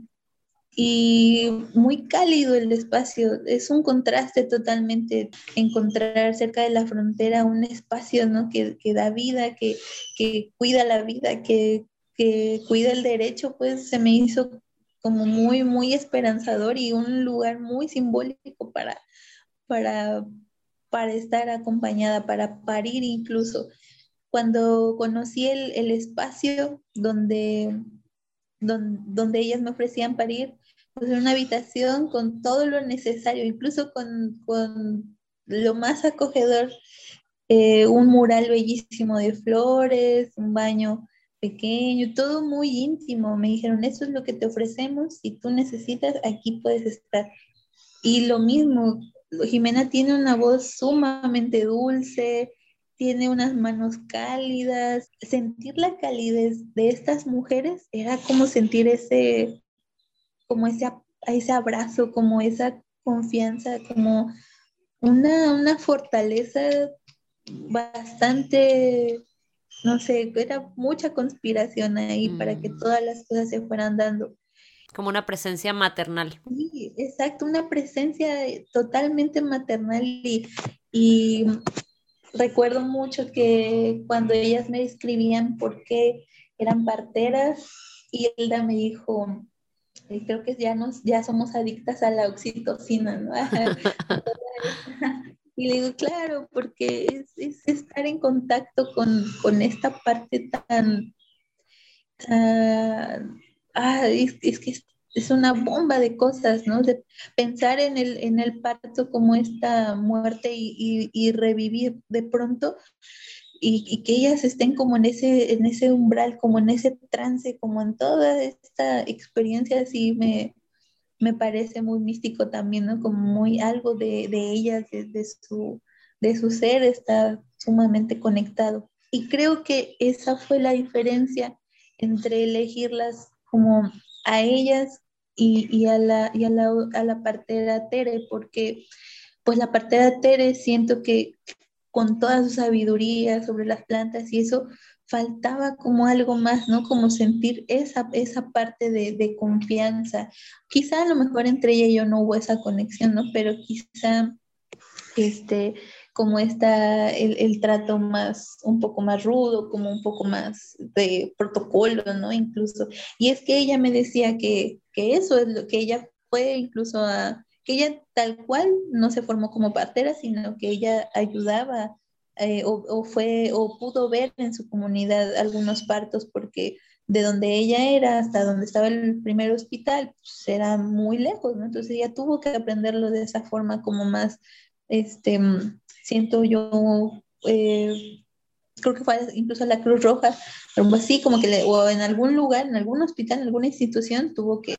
y muy cálido el espacio. Es un contraste totalmente encontrar cerca de la frontera un espacio ¿no? que, que da vida, que, que, cuida la vida, que, que, cuida el derecho, pues se me hizo como muy, muy esperanzador y un lugar muy simbólico para, para, para estar acompañada, para parir incluso. Cuando conocí el, el espacio donde donde, ellas me ofrecían parir, una habitación con todo lo necesario, incluso con, con lo más acogedor, eh, un mural bellísimo de flores, un baño pequeño, todo muy íntimo. Me dijeron, eso es lo que te ofrecemos, si tú necesitas, aquí puedes estar. Y lo mismo, Jimena tiene una voz sumamente dulce, tiene unas manos cálidas. Sentir la calidez de estas mujeres era como sentir ese, como ese, ese abrazo, como esa confianza, como una, una fortaleza bastante, no sé, era mucha conspiración ahí para que mm. todas las cosas se fueran dando. Como una presencia maternal. Sí, exacto, una presencia totalmente maternal y, y recuerdo mucho que cuando ellas me escribían por qué eran parteras, y Hilda me dijo, creo que ya, nos, ya somos adictas a la oxitocina, ¿no? y le digo, claro, porque es, estar en contacto con, con esta parte tan... ah, es, es, que es una bomba de cosas, ¿no? De pensar en el, en el parto como esta muerte y, revivir de pronto y, que ellas estén como en ese, en ese umbral, como en ese trance, como en toda esta experiencia, así me, me parece muy místico también, ¿no? Como muy algo de, de ellas, de, su, de su ser está sumamente conectado. Y creo que esa fue la diferencia entre elegirlas como a ellas y, a, la, y a, la, a la partera Tere, porque pues la partera Tere siento que con toda su sabiduría sobre las plantas y eso, faltaba como algo más, ¿no? Como sentir esa, esa parte de, de, confianza. Quizá a lo mejor entre ella y yo no hubo esa conexión, ¿no? Pero quizá, este, como está el, el, trato más, un poco más rudo, como un poco más de protocolo, ¿no? Incluso. Y es que ella me decía que, que eso es lo que ella fue incluso a, que ella tal cual no se formó como partera, sino que ella ayudaba eh, o, fue o pudo ver en su comunidad algunos partos porque de donde ella era hasta donde estaba el primer hospital pues, era muy lejos, ¿no? Entonces ella tuvo que aprenderlo de esa forma como más, este, siento yo, eh, creo que fue incluso la Cruz Roja, algo así como que, o en algún lugar, en algún hospital, en alguna institución, tuvo que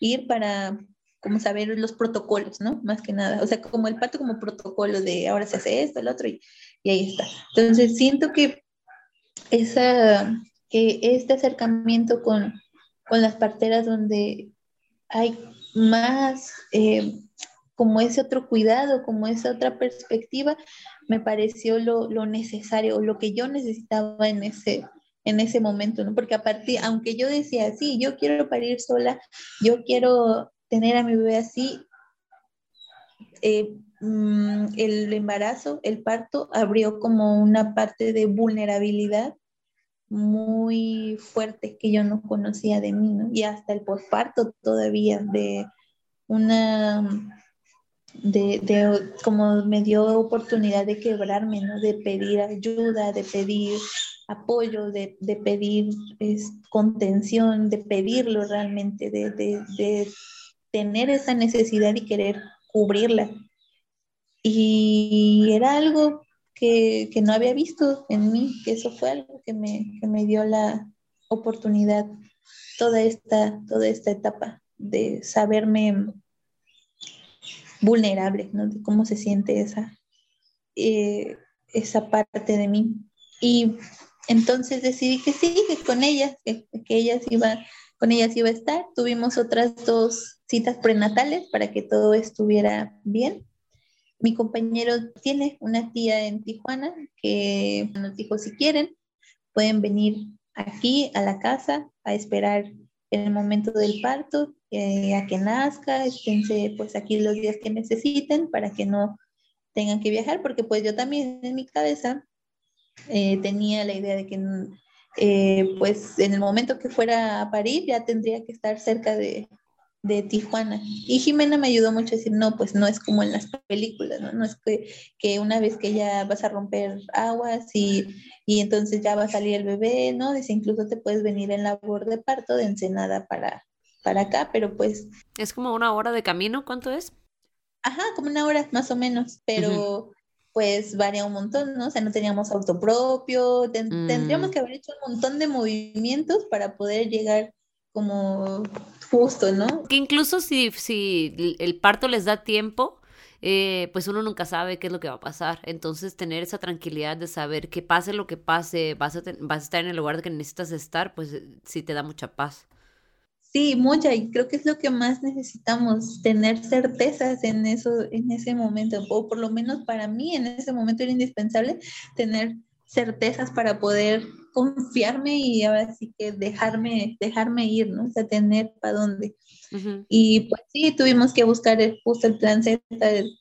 ir para como saber los protocolos, ¿no? Más que nada, o sea, como el parto como protocolo de ahora se hace esto, el otro, y, y ahí está. Entonces, siento que, esa, que este acercamiento con, con las parteras donde hay más eh, como ese otro cuidado, como esa otra perspectiva, me pareció lo, lo necesario, lo que yo necesitaba en ese, en ese momento, ¿no? Porque aparte, aunque yo decía, sí, yo quiero parir sola, yo quiero tener a mi bebé así, eh, mm, el embarazo, el parto, abrió como una parte de vulnerabilidad muy fuerte que yo no conocía de mí. Y hasta el posparto todavía, de una, de, como me dio oportunidad de quebrarme, ¿no? De pedir ayuda, de pedir apoyo, de, de pedir contención, de pedirlo realmente, de tener esa necesidad y querer cubrirla. Y era algo que, no había visto en mí, que eso fue algo que me, que me dio la oportunidad toda esta, toda esta etapa de saberme vulnerable, ¿no? De cómo se siente esa, eh, esa parte de mí. Y entonces decidí que sí, que con ellas, que, que ellas iba, con ellas iba a estar. Tuvimos otras dos citas prenatales para que todo estuviera bien. Mi compañero tiene una tía en Tijuana que nos dijo si quieren, pueden venir aquí a la casa a esperar el momento del parto, eh, a que nazca, esténse pues aquí los días que necesiten para que no tengan que viajar, porque pues yo también en mi cabeza eh, tenía la idea de que eh, pues en el momento que fuera a parir ya tendría que estar cerca de, de Tijuana. Y Jimena me ayudó mucho a decir, no, pues no es como en las películas, ¿no? No es que, que una vez que ya vas a romper aguas y, y, entonces ya va a salir el bebé, ¿no? Dice, incluso te puedes venir en labor de parto de Ensenada para, para acá, pero pues... Es como una hora de camino, ¿cuánto es? Ajá, como una hora más o menos, pero... pues varía un montón, ¿no? O sea, no teníamos auto propio, tendríamos mm. que haber hecho un montón de movimientos para poder llegar como justo, ¿no? Que incluso si, si el parto les da tiempo, eh, pues uno nunca sabe qué es lo que va a pasar. Entonces, tener esa tranquilidad de saber que pase lo que pase, vas a, vas a estar en el lugar que necesitas estar, pues eh, sí te da mucha paz. Sí, mucha, y creo que es lo que más necesitamos, tener certezas en eso, en ese momento, o por lo menos para mí en ese momento era indispensable tener certezas para poder confiarme y ahora sí que dejarme, dejarme ir, ¿no? O sea, tener para dónde. Y pues sí, tuvimos que buscar el, justo el plan Z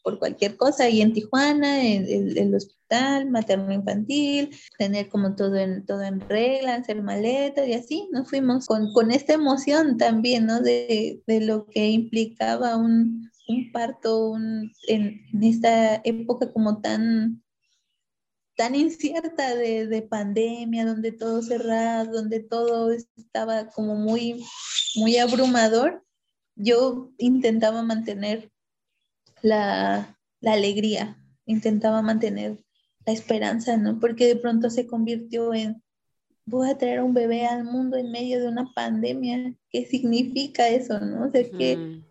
por cualquier cosa, y en Tijuana, el, el, hospital materno infantil, tener como todo en, todo en regla, hacer maletas y así, nos fuimos con, con esta emoción también, ¿no? De, de lo que implicaba un, un parto un, en, en esta época como tan tan incierta de, pandemia, donde todo cerrado, donde todo estaba como muy, muy abrumador, yo intentaba mantener la, alegría, intentaba mantener la esperanza, ¿no? Porque de pronto se convirtió en, voy a traer un bebé al mundo en medio de una pandemia. ¿Qué significa eso, no? O sea, que,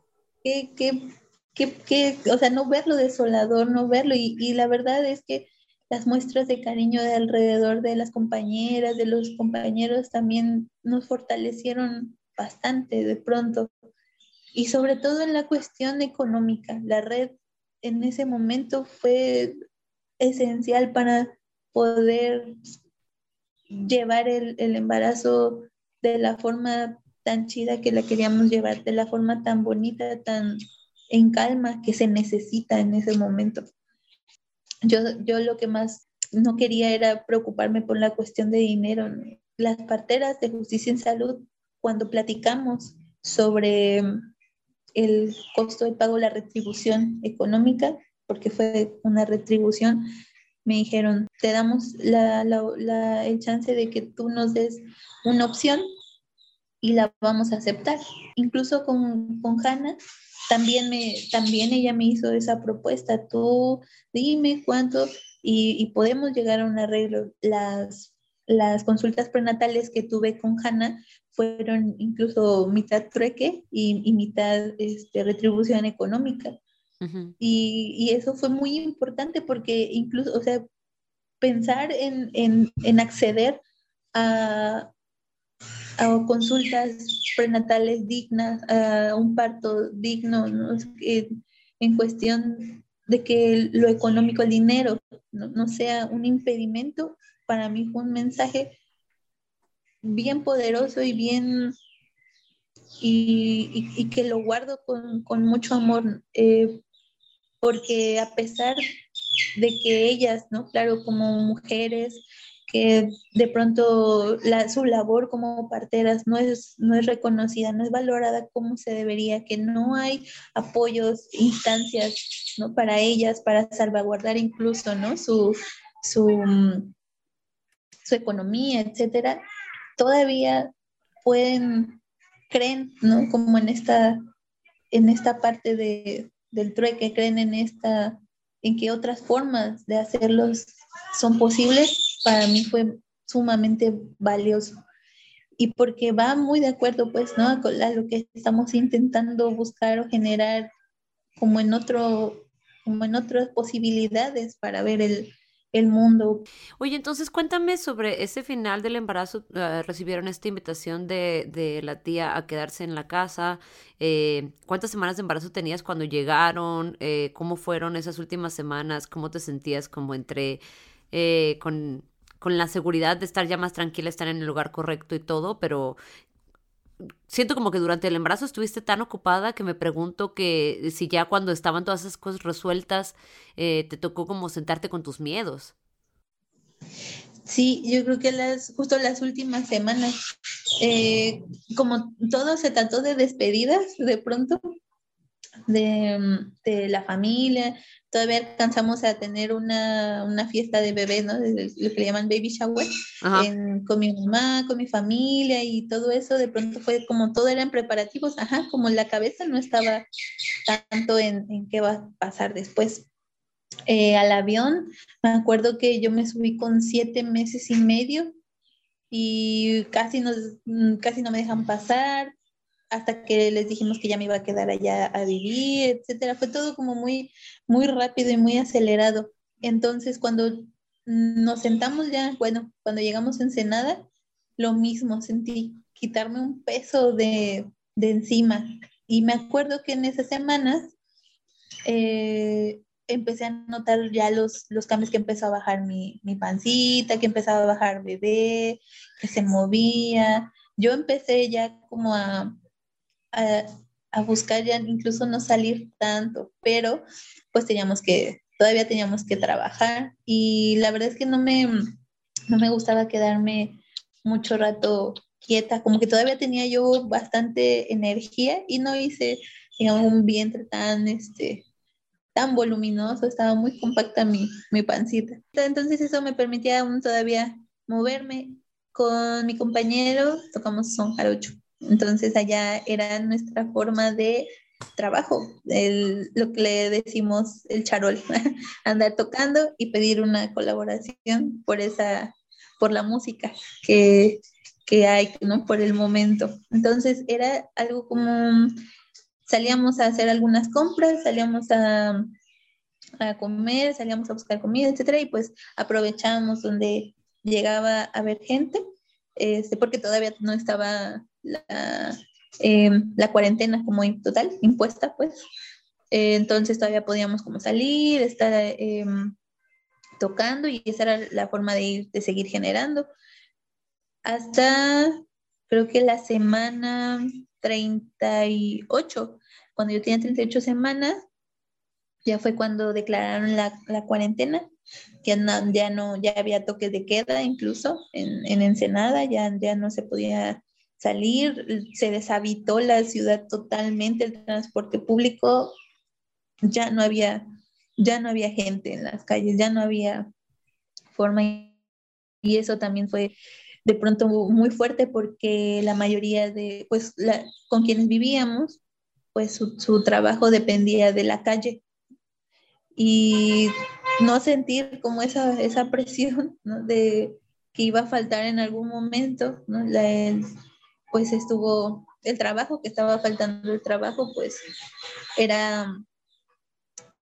que, o sea, no verlo desolador, no verlo. Y, y la verdad es que las muestras de cariño de alrededor de las compañeras, de los compañeros también nos fortalecieron bastante de pronto. Y sobre todo en la cuestión económica. La red en ese momento fue esencial para poder llevar el, el embarazo de la forma tan chida que la queríamos llevar, de la forma tan bonita, tan en calma que se necesita en ese momento. Yo, yo lo que más no quería era preocuparme por la cuestión de dinero. Las parteras de justicia en salud, cuando platicamos sobre el costo de pago, la retribución económica, porque fue una retribución, me dijeron, te damos la, la, el chance de que tú nos des una opción y la vamos a aceptar. Incluso con, con Hannah, también, me, también ella me hizo esa propuesta, tú dime cuánto y, y podemos llegar a un arreglo. Las, las consultas prenatales que tuve con Hannah fueron incluso mitad trueque y, y mitad este, retribución económica. y, y, eso fue muy importante porque incluso, o sea, pensar en, en, en acceder a, a, consultas prenatales dignas, a un parto digno, ¿no? en cuestión de que lo económico, el dinero, no, no sea un impedimento, para mí fue un mensaje bien poderoso y bien y, que lo guardo con, con mucho amor, eh, porque a pesar de que ellas, ¿no? Claro, como mujeres, que de pronto su labor como parteras no es, no es reconocida, no es valorada como se debería, que no hay apoyos, instancias ¿no? para ellas, para salvaguardar incluso ¿no? su, su, su economía, etcétera, todavía pueden, creen, ¿no? Como en esta, en esta parte de, del trueque, creen en esta, en que otras formas de hacerlos son posibles, para mí fue sumamente valioso. Y porque va muy de acuerdo, pues, ¿no? A lo que estamos intentando buscar o generar como en otro, como en otras posibilidades para ver el, el mundo. Oye, entonces cuéntame sobre ese final del embarazo. Uh, recibieron esta invitación de, la tía a quedarse en la casa. Eh, ¿Cuántas semanas de embarazo tenías cuando llegaron? Eh, ¿Cómo fueron esas últimas semanas? ¿Cómo te sentías como entre eh, con, con la seguridad de estar ya más tranquila, estar en el lugar correcto y todo? Pero siento como que durante el embarazo estuviste tan ocupada que me pregunto que si ya cuando estaban todas esas cosas resueltas, eh, te tocó como sentarte con tus miedos. Sí, yo creo que las, justo las últimas semanas, eh, como todo se trató de despedidas de pronto de, de la familia, todavía alcanzamos a tener una, una fiesta de bebé, ¿no? Lo que le llaman baby shower, en, con mi mamá, con mi familia y todo eso, de pronto fue como todo eran preparativos, ajá, como la cabeza no estaba tanto en, en qué va a pasar después. Eh, al avión, me acuerdo que yo me subí con siete meses y medio y casi, nos, casi no me dejan pasar, hasta que les dijimos que ya me iba a quedar allá a vivir, etcétera. Fue todo como muy, muy rápido y muy acelerado. Entonces, cuando nos sentamos ya, bueno, cuando llegamos a Ensenada, lo mismo, sentí quitarme un peso de, de encima. Y me acuerdo que en esas semanas eh, empecé a notar ya los, los cambios que empezó a bajar mi, mi pancita, que empezaba a bajar bebé, que se movía. Yo empecé ya como a, a, buscar ya incluso no salir tanto, pero pues teníamos que, todavía teníamos que trabajar y la verdad es que no me, no me gustaba quedarme mucho rato quieta, como que todavía tenía yo bastante energía y no hice, digamos, un vientre tan, este, tan voluminoso, estaba muy compacta mi, mi pancita. Entonces eso me permitía aún todavía moverme. Con mi compañero tocamos son jarocho. Entonces allá era nuestra forma de trabajo, el, lo que le decimos el charol, andar tocando y pedir una colaboración por esa, por la música que, que hay, ¿no? Por el momento. Entonces era algo como salíamos a hacer algunas compras, salíamos a, a comer, salíamos a buscar comida, etcétera, y pues aprovechábamos donde llegaba a ver gente, este, porque todavía no estaba la, em, la cuarentena como total, impuesta, pues. entonces todavía podíamos como salir, estar em, tocando y esa era la forma de ir, de seguir generando. Hasta creo que la semana 38, cuando yo tenía 38 semanas, ya fue cuando declararon la, cuarentena, ya no, ya no, ya había toques de queda incluso en, en Ensenada, ya, ya no se podía salir, se deshabitó la ciudad totalmente, el transporte público, ya no había, ya no había gente en las calles, ya no había forma y eso también fue de pronto muy fuerte porque la mayoría de, pues, con quienes vivíamos, pues su, trabajo dependía de la calle y no sentir como esa, esa presión de que iba a faltar en algún momento, ¿no? Pues estuvo el trabajo, que estaba faltando el trabajo, pues era,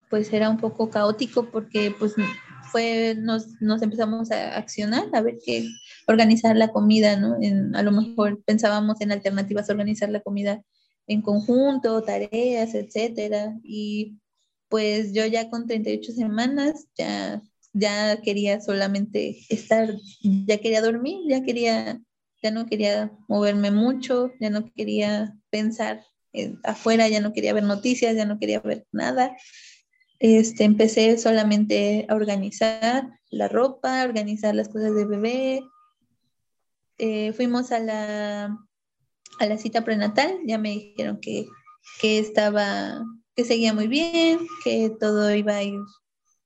pues era un poco caótico porque pues fue, nos, nos empezamos a accionar, a ver qué, organizar la comida, ¿no? En, a lo mejor pensábamos en alternativas organizar la comida en conjunto, tareas, etcétera, y pues yo ya con 38 semanas ya, ya quería solamente estar, ya quería dormir, ya quería, ya no quería moverme mucho, ya no quería pensar afuera, ya no quería ver noticias, ya no quería ver nada. Este, empecé solamente a organizar la ropa, organizar las cosas de bebé. Eh, fuimos a la, a la cita prenatal, ya me dijeron que, que estaba que seguía muy bien, que todo iba a ir,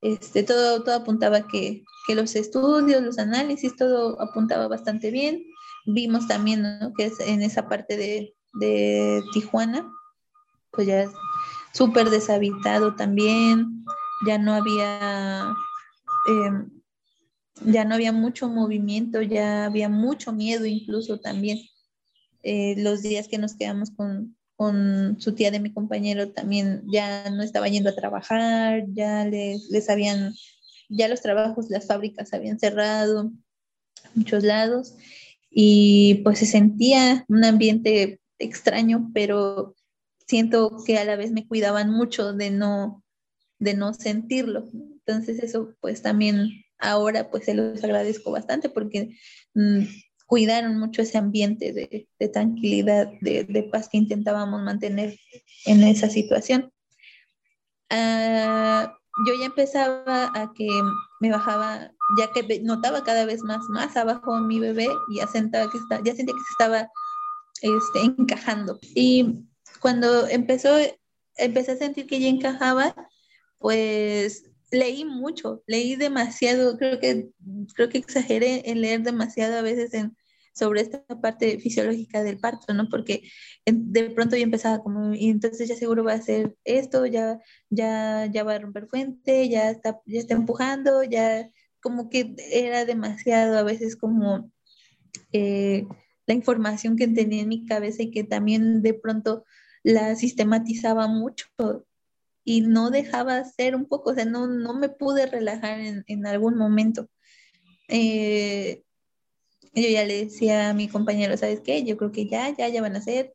este, todo, todo apuntaba que, que los estudios, los análisis, todo apuntaba bastante bien. Vimos también que es en esa parte de, de Tijuana, pues ya súper deshabitado también, ya no había, em, ya no había mucho movimiento, ya había mucho miedo incluso también. Eh, los días que nos quedamos con, con su tía de mi compañero también ya no estaba yendo a trabajar, ya les, les habían, ya los trabajos, las fábricas habían cerrado muchos lados y pues se sentía un ambiente extraño, pero siento que a la vez me cuidaban mucho de no, de no sentirlo. Entonces eso pues también ahora pues se los agradezco bastante porque mm, cuidaron mucho ese ambiente de, de tranquilidad, de, de, paz que intentábamos mantener en esa situación. Uh, yo ya empezaba a que me bajaba, ya que notaba cada vez más, más abajo mi bebé y ya, que está, ya sentía que se estaba este, encajando. Y cuando empezó, empecé a sentir que ya encajaba, pues leí mucho, leí demasiado, creo que, creo que exageré en leer demasiado a veces en, sobre esta parte fisiológica del parto, ¿no? Porque de pronto yo empezaba como, y entonces ya seguro va a hacer esto, ya, ya, ya va a romper fuente, ya está, ya está empujando, ya como que era demasiado a veces como eh, la información que tenía en mi cabeza y que también de pronto la sistematizaba mucho y no dejaba ser un poco, o sea, no, no me pude relajar en, en algún momento. Eh, yo ya le decía a mi compañero, ¿sabes qué? Yo creo que ya, ya, ya van a ser.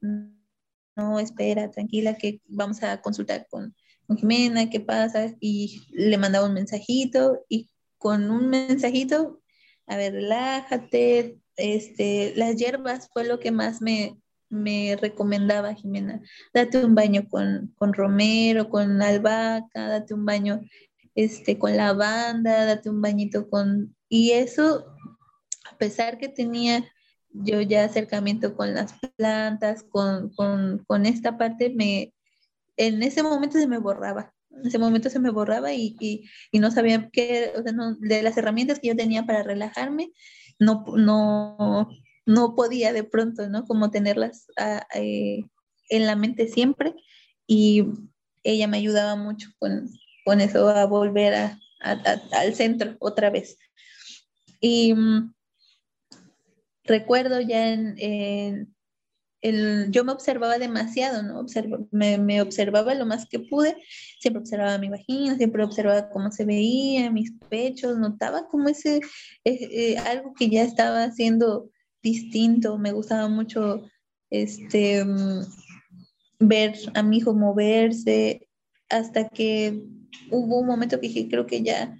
No, espera, tranquila, que vamos a consultar con, Jimena, qué pasa. Y le mandaba un mensajito y con un mensajito, a ver, relájate. Este, las hierbas fue lo que más me, me recomendaba Jimena, date un baño con, con romero, con albahaca, date un baño este, con lavanda, date un bañito con... Y eso, a pesar que tenía yo ya acercamiento con las plantas, con, con, con esta parte, me, en ese momento se me borraba. En ese momento se me borraba y, y, no sabía qué, o sea, no, de las herramientas que yo tenía para relajarme, no, no, no podía de pronto, ¿no? Como tenerlas ah, eh, en la mente siempre y ella me ayudaba mucho con, con eso, a volver a, al centro otra vez. Y mm, recuerdo ya en, yo me observaba demasiado, ¿no? me, me, observaba lo más que pude, siempre observaba mi vagina, siempre observaba cómo se veía, mis pechos, notaba como ese, eh, eh, algo que ya estaba haciendo distinto, me gustaba mucho este, mm, ver a mi hijo moverse, hasta que hubo un momento que dije, creo que ya,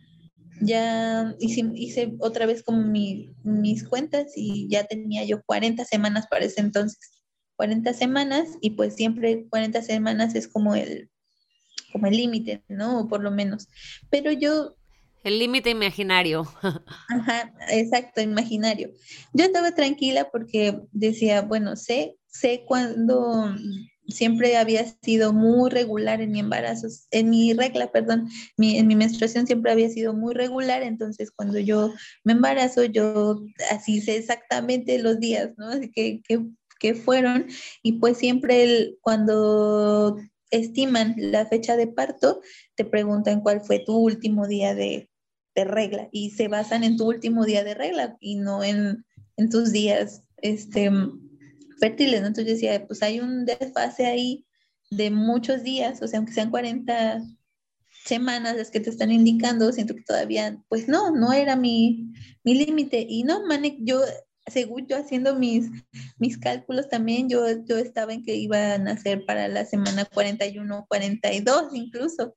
ya hice, otra vez como mis cuentas y ya tenía yo 40 semanas para ese entonces. 40 semanas y pues siempre 40 semanas es como el como el límite, ¿no? por lo menos. Pero yo el límite imaginario. Ajá, exacto, imaginario. Yo estaba tranquila porque decía, bueno, sé, sé cuando siempre había sido muy regular en mi embarazo, en mi regla, perdón, en mi menstruación siempre había sido muy regular, entonces cuando yo me embarazo, yo así sé exactamente los días, ¿no? Así que, que, fueron, y pues siempre el, cuando estiman la fecha de parto, te preguntan cuál fue tu último día de, de regla y se basan en tu último día de regla y no en, en tus días este, fértiles. Entonces decía, pues hay un desfase ahí de muchos días, o sea, aunque sean 40 semanas las que te están indicando, siento que todavía, pues no, no era mi, mi límite. Y no, Manek, yo, según yo haciendo mis, mis cálculos también, yo, yo estaba en que iba a nacer para la semana 41, 42 incluso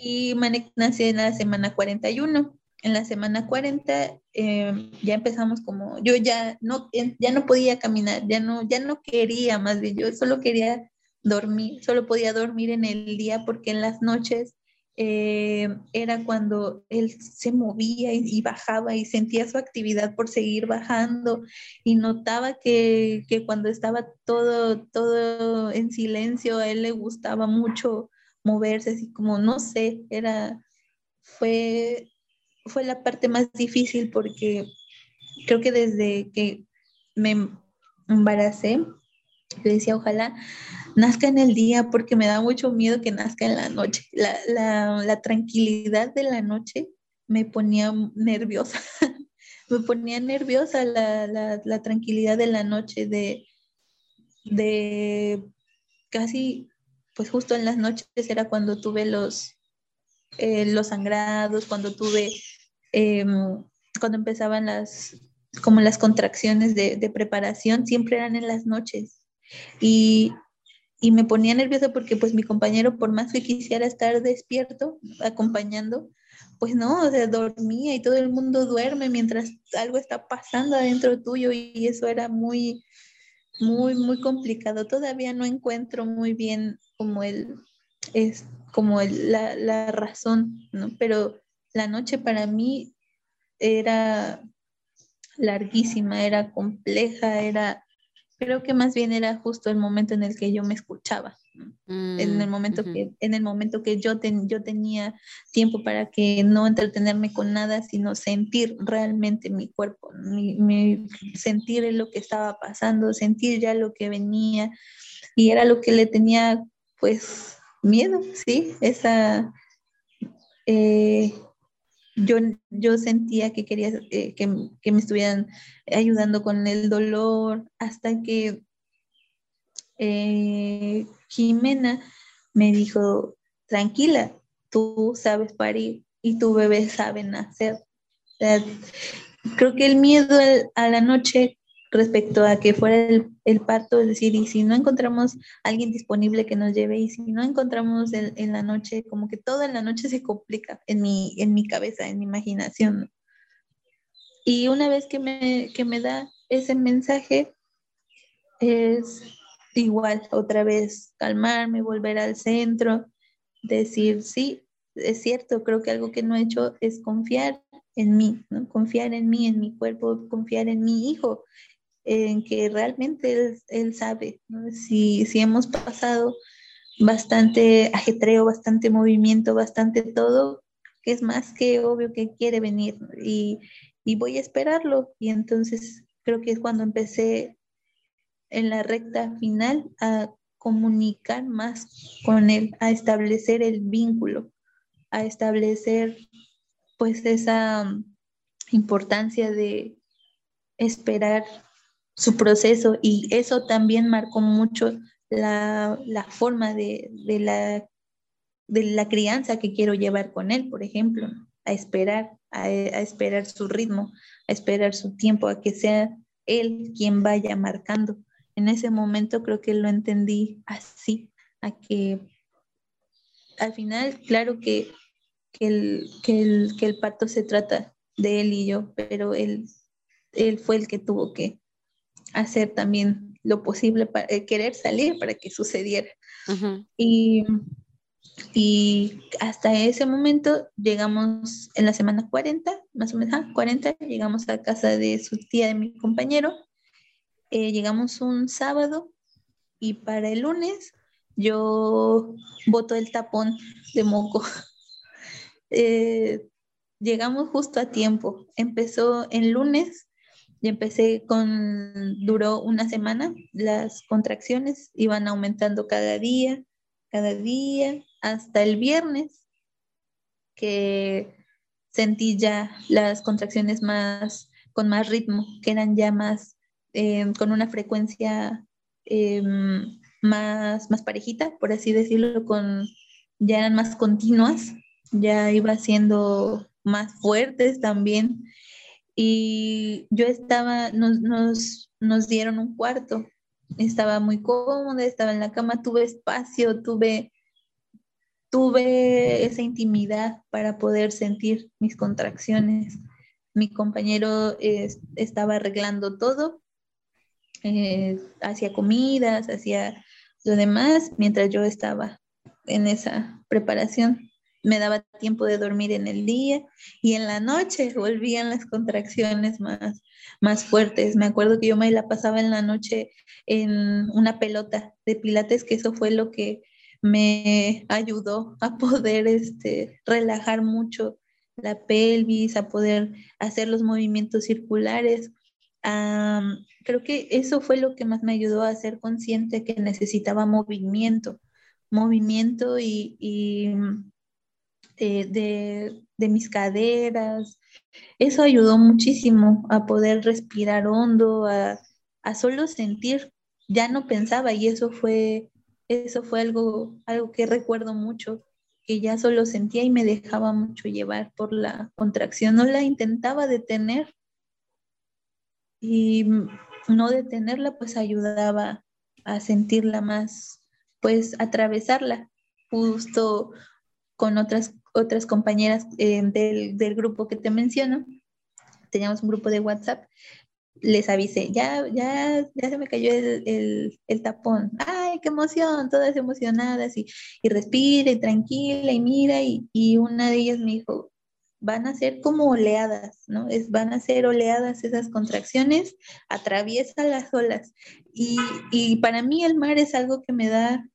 y Manek nació en la semana 41. En la semana 40 em, ya empezamos como, yo ya no, ya no podía caminar, ya no, ya no quería más bien, yo solo quería dormir, solo podía dormir en el día porque en las noches em, era cuando él se movía y, bajaba y sentía su actividad por seguir bajando y notaba que, que, cuando estaba todo, todo en silencio, a él le gustaba mucho moverse, así como, no sé, era, fue, fue la parte más difícil porque creo que desde que me embaracé, le decía, ojalá nazca en el día porque me da mucho miedo que nazca en la noche. La, tranquilidad de la noche me ponía nerviosa. me ponía nerviosa la, la, tranquilidad de la noche de, de casi pues justo en las noches era cuando tuve los, eh, los sangrados, cuando tuve, em, cuando empezaban las, como las contracciones de, preparación, siempre eran en las noches. Y, y, me ponía nerviosa porque pues mi compañero, por más que quisiera estar despierto, acompañando, pues no, o sea, dormía y todo el mundo duerme mientras algo está pasando adentro tuyo y eso era muy, muy, muy complicado. Todavía no encuentro muy bien como el, es como la, la, razón, ¿no? Pero la noche para mí era larguísima, era compleja, era, creo que más bien era justo el momento en el que yo me escuchaba, en el mm, momento que, en el momento que yo, yo tenía tiempo para que no entretenerme con nada, sino sentir realmente mi cuerpo, mi, sentir lo que estaba pasando, sentir ya lo que venía, y era lo que le tenía pues miedo, sí, esa, eh, yo, yo sentía que quería eh, que, me estuvieran ayudando con el dolor hasta que eh, Jimena me dijo, tranquila, tú sabes parir y tu bebé sabe nacer. creo que el miedo a la noche respecto a que fuera el, parto, es decir, y si no encontramos alguien disponible que nos lleve, y si no encontramos en la noche, como que toda la noche se complica en mi, en mi cabeza, en mi imaginación. Y una vez que me, que me da ese mensaje, es igual, otra vez, calmarme, volver al centro, decir, sí, es cierto, creo que algo que no he hecho es confiar en mí, ¿no? confiar en mí, en mi cuerpo, confiar en mi hijo, en que realmente él, sabe, si, si hemos pasado bastante ajetreo, bastante movimiento, bastante todo, que es más que obvio que quiere venir y, y, voy a esperarlo. Y entonces creo que es cuando empecé en la recta final a comunicar más con él, a establecer el vínculo, a establecer pues esa importancia de esperar su proceso y eso también marcó mucho la, forma de, la, de la crianza que quiero llevar con él, por ejemplo, a esperar, a, esperar su ritmo, a esperar su tiempo, a que sea él quien vaya marcando. En ese momento creo que lo entendí así, a que al final, claro que, el, que, el, que el parto se trata de él y yo, pero él, él fue el que tuvo que hacer también lo posible para eh, querer salir para que sucediera. y, y, hasta ese momento llegamos en la semana 40, más o menos, 40, llegamos a casa de su tía de mi compañero. Eh, llegamos un sábado y para el lunes yo boto el tapón de moco. Eh, llegamos justo a tiempo. Empezó el lunes y empecé con, duró una semana, las contracciones iban aumentando cada día, cada día, hasta el viernes, que sentí ya las contracciones más, con más ritmo, que eran ya más, eh, con una frecuencia em, más, más parejita, por así decirlo, con, ya eran más continuas, ya iba siendo más fuertes también. Y yo estaba, nos, nos, nos dieron un cuarto, estaba muy cómoda, estaba en la cama, tuve espacio, tuve, tuve esa intimidad para poder sentir mis contracciones. Mi compañero estaba arreglando todo, eh, hacía comidas, hacía lo demás mientras yo estaba en esa preparación me daba tiempo de dormir en el día y en la noche volvían las contracciones más, más fuertes. Me acuerdo que yo me la pasaba en la noche en una pelota de pilates, que eso fue lo que me ayudó a poder este, relajar mucho la pelvis, a poder hacer los movimientos circulares. creo que eso fue lo que más me ayudó a ser consciente que necesitaba movimiento, movimiento y de, mis caderas. Eso ayudó muchísimo a poder respirar hondo, a, solo sentir. Ya no pensaba y eso fue, eso fue algo, algo que recuerdo mucho, que ya solo sentía y me dejaba mucho llevar por la contracción. No la intentaba detener y no detenerla pues ayudaba a sentirla más, pues atravesarla. Justo con otras otras compañeras eh, del, del, grupo que te menciono, teníamos un grupo de WhatsApp, les avisé, ya, ya, ya se me cayó el, el, el tapón, ay, qué emoción, todas emocionadas y, y respira y tranquila y mira y, y, una de ellas me dijo, van a ser como oleadas, ¿no? Es, van a ser oleadas esas contracciones, atraviesa las olas. Y, y para mí el mar es algo que me da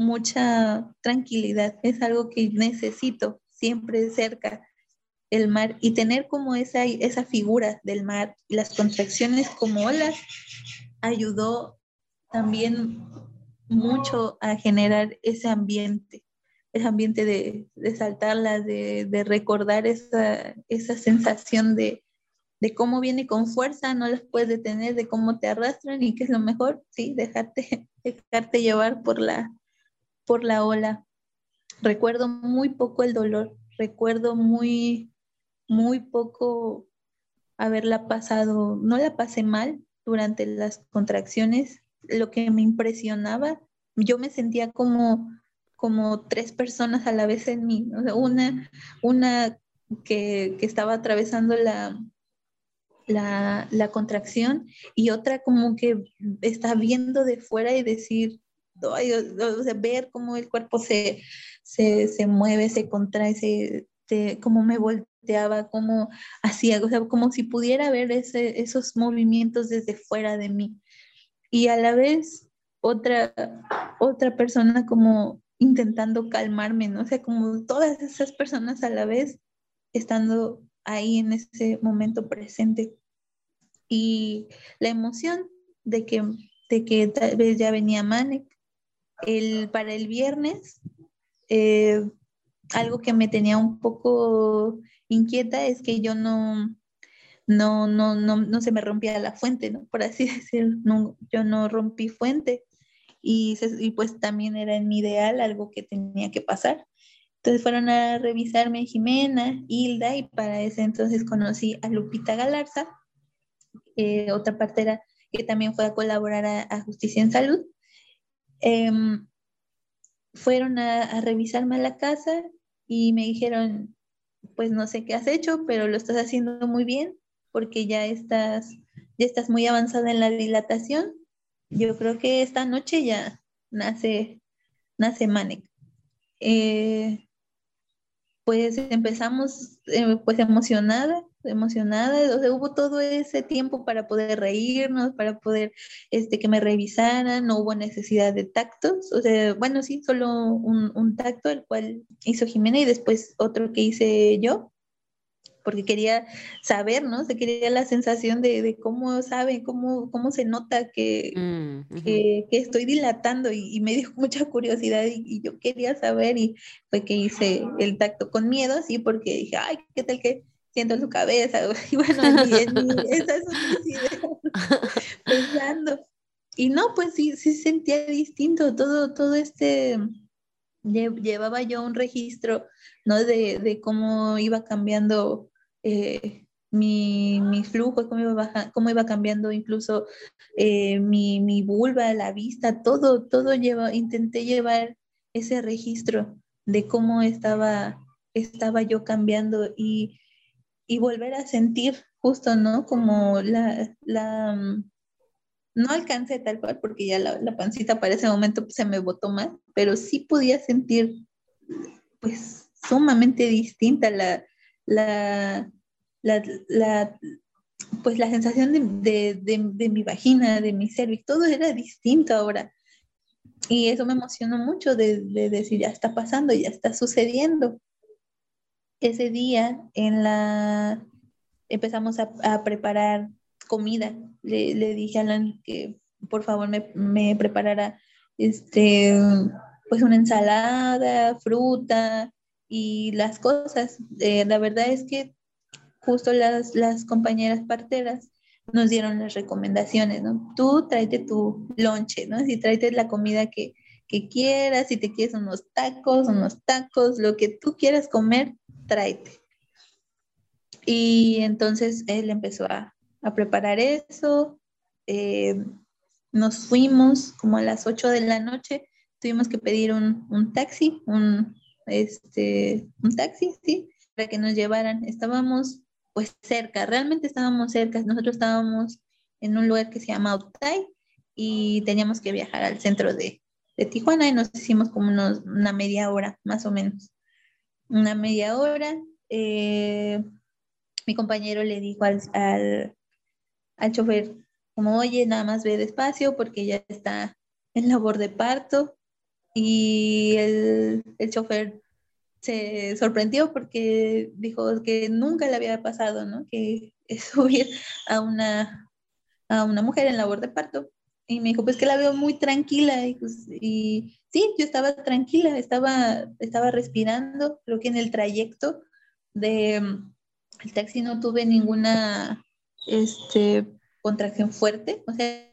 mucha tranquilidad, es algo que necesito siempre cerca el mar y tener como esa, esa figura del mar las contracciones como olas ayudó también mucho a generar ese ambiente, ese ambiente de, de saltarla, de, de, recordar esa, esa sensación de, de, cómo viene con fuerza, no las puedes detener, de cómo te arrastran y qué es lo mejor, sí, dejarte, dejarte llevar por la, por la ola. Recuerdo muy poco el dolor, recuerdo muy, muy poco haberla pasado, no la pasé mal durante las contracciones, lo que me impresionaba, yo me sentía como, como tres personas a la vez en mí, una, una que, que estaba atravesando la, la, la, contracción y otra como que está viendo de fuera y decir, ver cómo el cuerpo se, se, se mueve, se contrae, se, cómo me volteaba, cómo hacía, o sea, como si pudiera ver ese, esos movimientos desde fuera de mí. Y a la vez otra, otra persona como intentando calmarme, ¿no? O sea, como todas esas personas a la vez estando ahí en ese momento presente. Y la emoción de que, de que tal vez ya venía Manek, el, para el viernes, eh, algo que me tenía un poco inquieta es que yo no, no, no, no, no se me rompía la fuente, ¿no? Por así decirlo, no, yo no rompí fuente y, y pues también era en mi ideal algo que tenía que pasar. Entonces fueron a revisarme Jimena, Hilda y para ese entonces conocí a Lupita Galarza, eh, otra partera que también fue a colaborar a, Justicia en Salud. Em, fueron a, revisarme a la casa y me dijeron, pues no sé qué has hecho, pero lo estás haciendo muy bien porque ya estás, ya estás muy avanzada en la dilatación. Yo creo que esta noche ya nace, nace Manek. Eh, pues empezamos eh, pues emocionada, emocionada, o sea, hubo todo ese tiempo para poder reírnos, para poder este, que me revisaran, no hubo necesidad de tactos, o sea, bueno, sí, solo un, un tacto, el cual hizo Jimena y después otro que hice yo, porque quería saber, ¿no? Se quería la sensación de, cómo sabe, cómo, cómo se nota que, mm, que, estoy dilatando y, me dio mucha curiosidad y, yo quería saber y fue que hice el tacto con miedo, sí, porque dije, ay, ¿qué tal que siento en su cabeza? Y bueno, esa es una idea, pensando. Y no, pues sí, sí sentía distinto todo, todo este llevaba yo un registro, ¿no? De, de, cómo iba cambiando eh, mi, mi, flujo, cómo iba, cómo iba cambiando incluso eh, mi, mi, vulva, la vista, todo, todo lleva, intenté llevar ese registro de cómo estaba, estaba yo cambiando y, y volver a sentir justo, ¿no? Como la, la, mm, no alcancé tal cual porque ya la, pancita para ese momento se me botó más, pero sí podía sentir pues sumamente distinta la, la, la, pues la sensación de, mi vagina, de mi cervix, todo era distinto ahora. Y eso me emocionó mucho de, decir, ya está pasando, ya está sucediendo. Ese día en la empezamos a, preparar comida. Le, dije a Alan que por favor me, me preparara este, pues una ensalada, fruta, y las cosas. Eh, la verdad es que justo las, las compañeras parteras nos dieron las recomendaciones, ¿no? Tú tráete tu lonche, ¿no? Si tráete la comida que, que quieras, si te quieres unos tacos, unos tacos, lo que tú quieras comer, tráete. Y entonces él empezó a, a preparar eso. Eh, nos fuimos como a las 8 de la noche, tuvimos que pedir un, un taxi, un, este, un taxi, sí, para que nos llevaran. Estábamos pues cerca, realmente estábamos cerca. Nosotros estábamos en un lugar que se llama Otay y teníamos que viajar al centro de, de Tijuana y nos hicimos como una media hora, más o menos. Una media hora. Eh, mi compañero le dijo al, al, al chofer, como, oye, nada más ve despacio porque ya está en labor de parto y el, el chofer se sorprendió porque dijo que nunca le había pasado, ¿no? Que subir a una, a una mujer en labor de parto. Y me dijo, pues que la veo muy tranquila. Y, pues, y sí, yo estaba tranquila, estaba, estaba respirando. Creo que en el trayecto de mm, taxi no tuve ninguna este, contracción fuerte. O sea,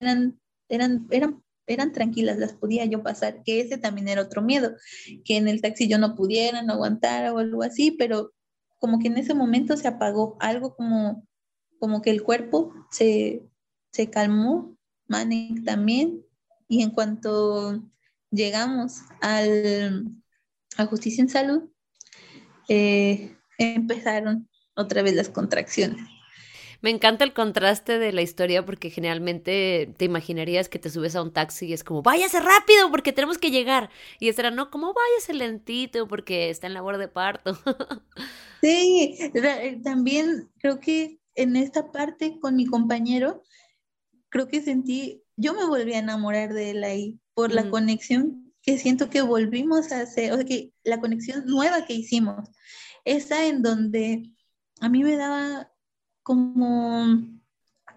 eran, eran, eran eran tranquilas, las podía yo pasar, que ese también era otro miedo, que en el taxi yo no pudiera, no aguantara o algo así, pero como que en ese momento se apagó algo como, como que el cuerpo se, se calmó, Manic también, y en cuanto llegamos al, a Justicia en Salud, eh, empezaron otra vez las contracciones. Me encanta el contraste de la historia porque generalmente te imaginarías que te subes a un taxi y es como, váyase rápido porque tenemos que llegar. Y esta era, no, como váyase lentito porque está en labor de parto. Sí, eh, también creo que en esta parte con mi compañero, creo que sentí, yo me volví a enamorar de él ahí por la conexión que siento que volvimos a hacer, o sea, que la conexión nueva que hicimos, esa en donde a mí me daba como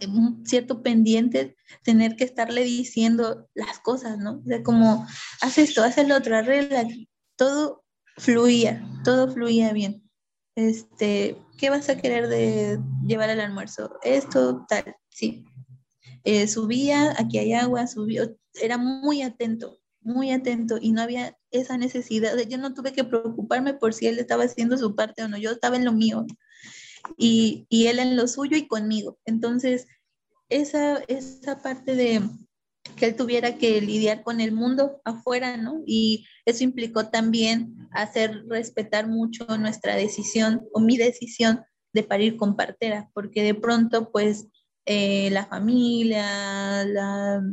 un cierto pendiente tener que estarle diciendo las cosas, ¿no? O sea, como, haz esto, haz el otro, arregla, todo fluía, todo fluía bien. Este, ¿qué vas a querer de llevar al almuerzo? Esto, tal, sí. Eh, subía, aquí hay agua, subió, era muy atento, muy atento y no había esa necesidad, yo no tuve que preocuparme por si él estaba haciendo su parte o no, yo estaba en lo mío y, él en lo suyo y conmigo. Entonces, esa, esa parte de que él tuviera que lidiar con el mundo afuera, ¿no? Y eso implicó también hacer respetar mucho nuestra decisión o mi decisión de parir con partera, porque de pronto, pues, eh, la familia, la,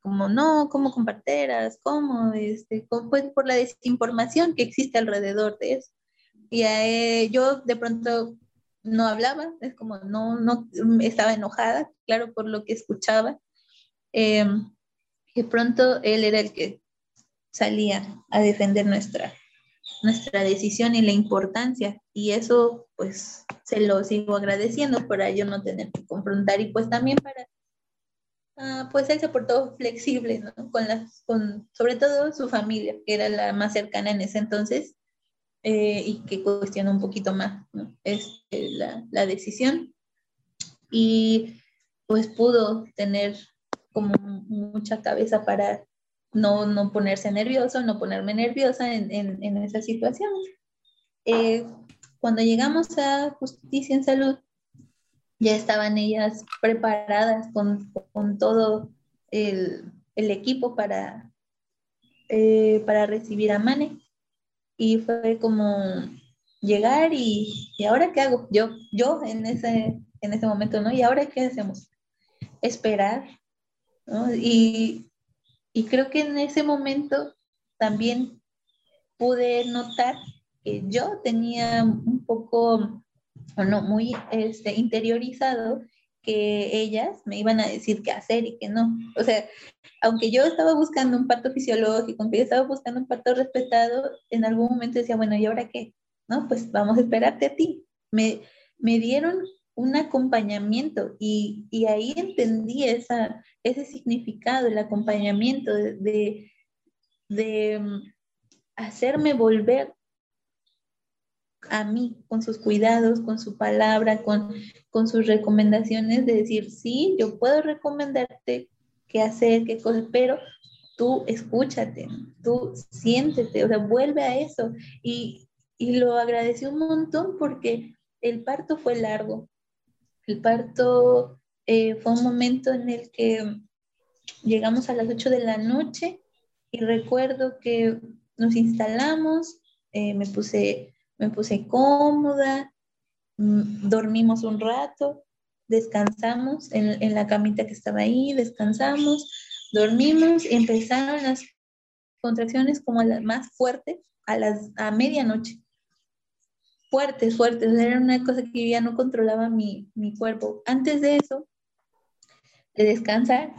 como no, como con parteras, como, este, pues por la desinformación que existe alrededor de eso. Y eh, yo de pronto no hablaba, es como no, no, estaba enojada, claro, por lo que escuchaba. Eh, de pronto él era el que salía a defender nuestra, nuestra decisión y la importancia. Y eso, pues, se lo sigo agradeciendo para yo no tener que confrontar y pues también para, uh, pues él se portó flexible, ¿no? Con las, con, sobre todo su familia, que era la más cercana en ese entonces eh, y que cuestionó un poquito más ¿no? este, la, la decisión. Y pues pudo tener como mucha cabeza para no, no ponerse nervioso, no ponerme nerviosa en, en, en esa situación. Eh, cuando llegamos a Justicia en Salud, ya estaban ellas preparadas con, con todo el, el, equipo para, eh, para recibir a Mane. Y fue como llegar y, y, ahora qué hago? Yo, yo en ese, en ese momento, ¿no? ¿Y ahora qué hacemos? Esperar, ¿no? Y, y creo que en ese momento también pude notar que yo tenía un poco, o no, muy este, interiorizado que ellas me iban a decir qué hacer y qué no. O sea, aunque yo estaba buscando un parto fisiológico, aunque yo estaba buscando un parto respetado, en algún momento decía, bueno, ¿y ahora qué? No, pues vamos a esperarte a ti. Me, me dieron un acompañamiento y, y ahí entendí esa, ese significado, el acompañamiento de, de, mm, hacerme volver a mí con sus cuidados, con su palabra, con, con sus recomendaciones, de decir, sí, yo puedo recomendarte qué hacer, qué cosas, pero tú escúchate, tú siéntete, o sea, vuelve a eso. Y, y lo agradecí un montón porque el parto fue largo, el parto eh, fue un momento en el que llegamos a las 8 de la noche y recuerdo que nos instalamos, eh, me, puse, me puse cómoda, mm, dormimos un rato, descansamos en, la camita que estaba ahí, descansamos, dormimos y empezaron las contracciones como las más fuertes a, las, a medianoche fuertes, fuertes. Era una cosa que ya no controlaba mi, mi cuerpo. Antes de eso, de descansar,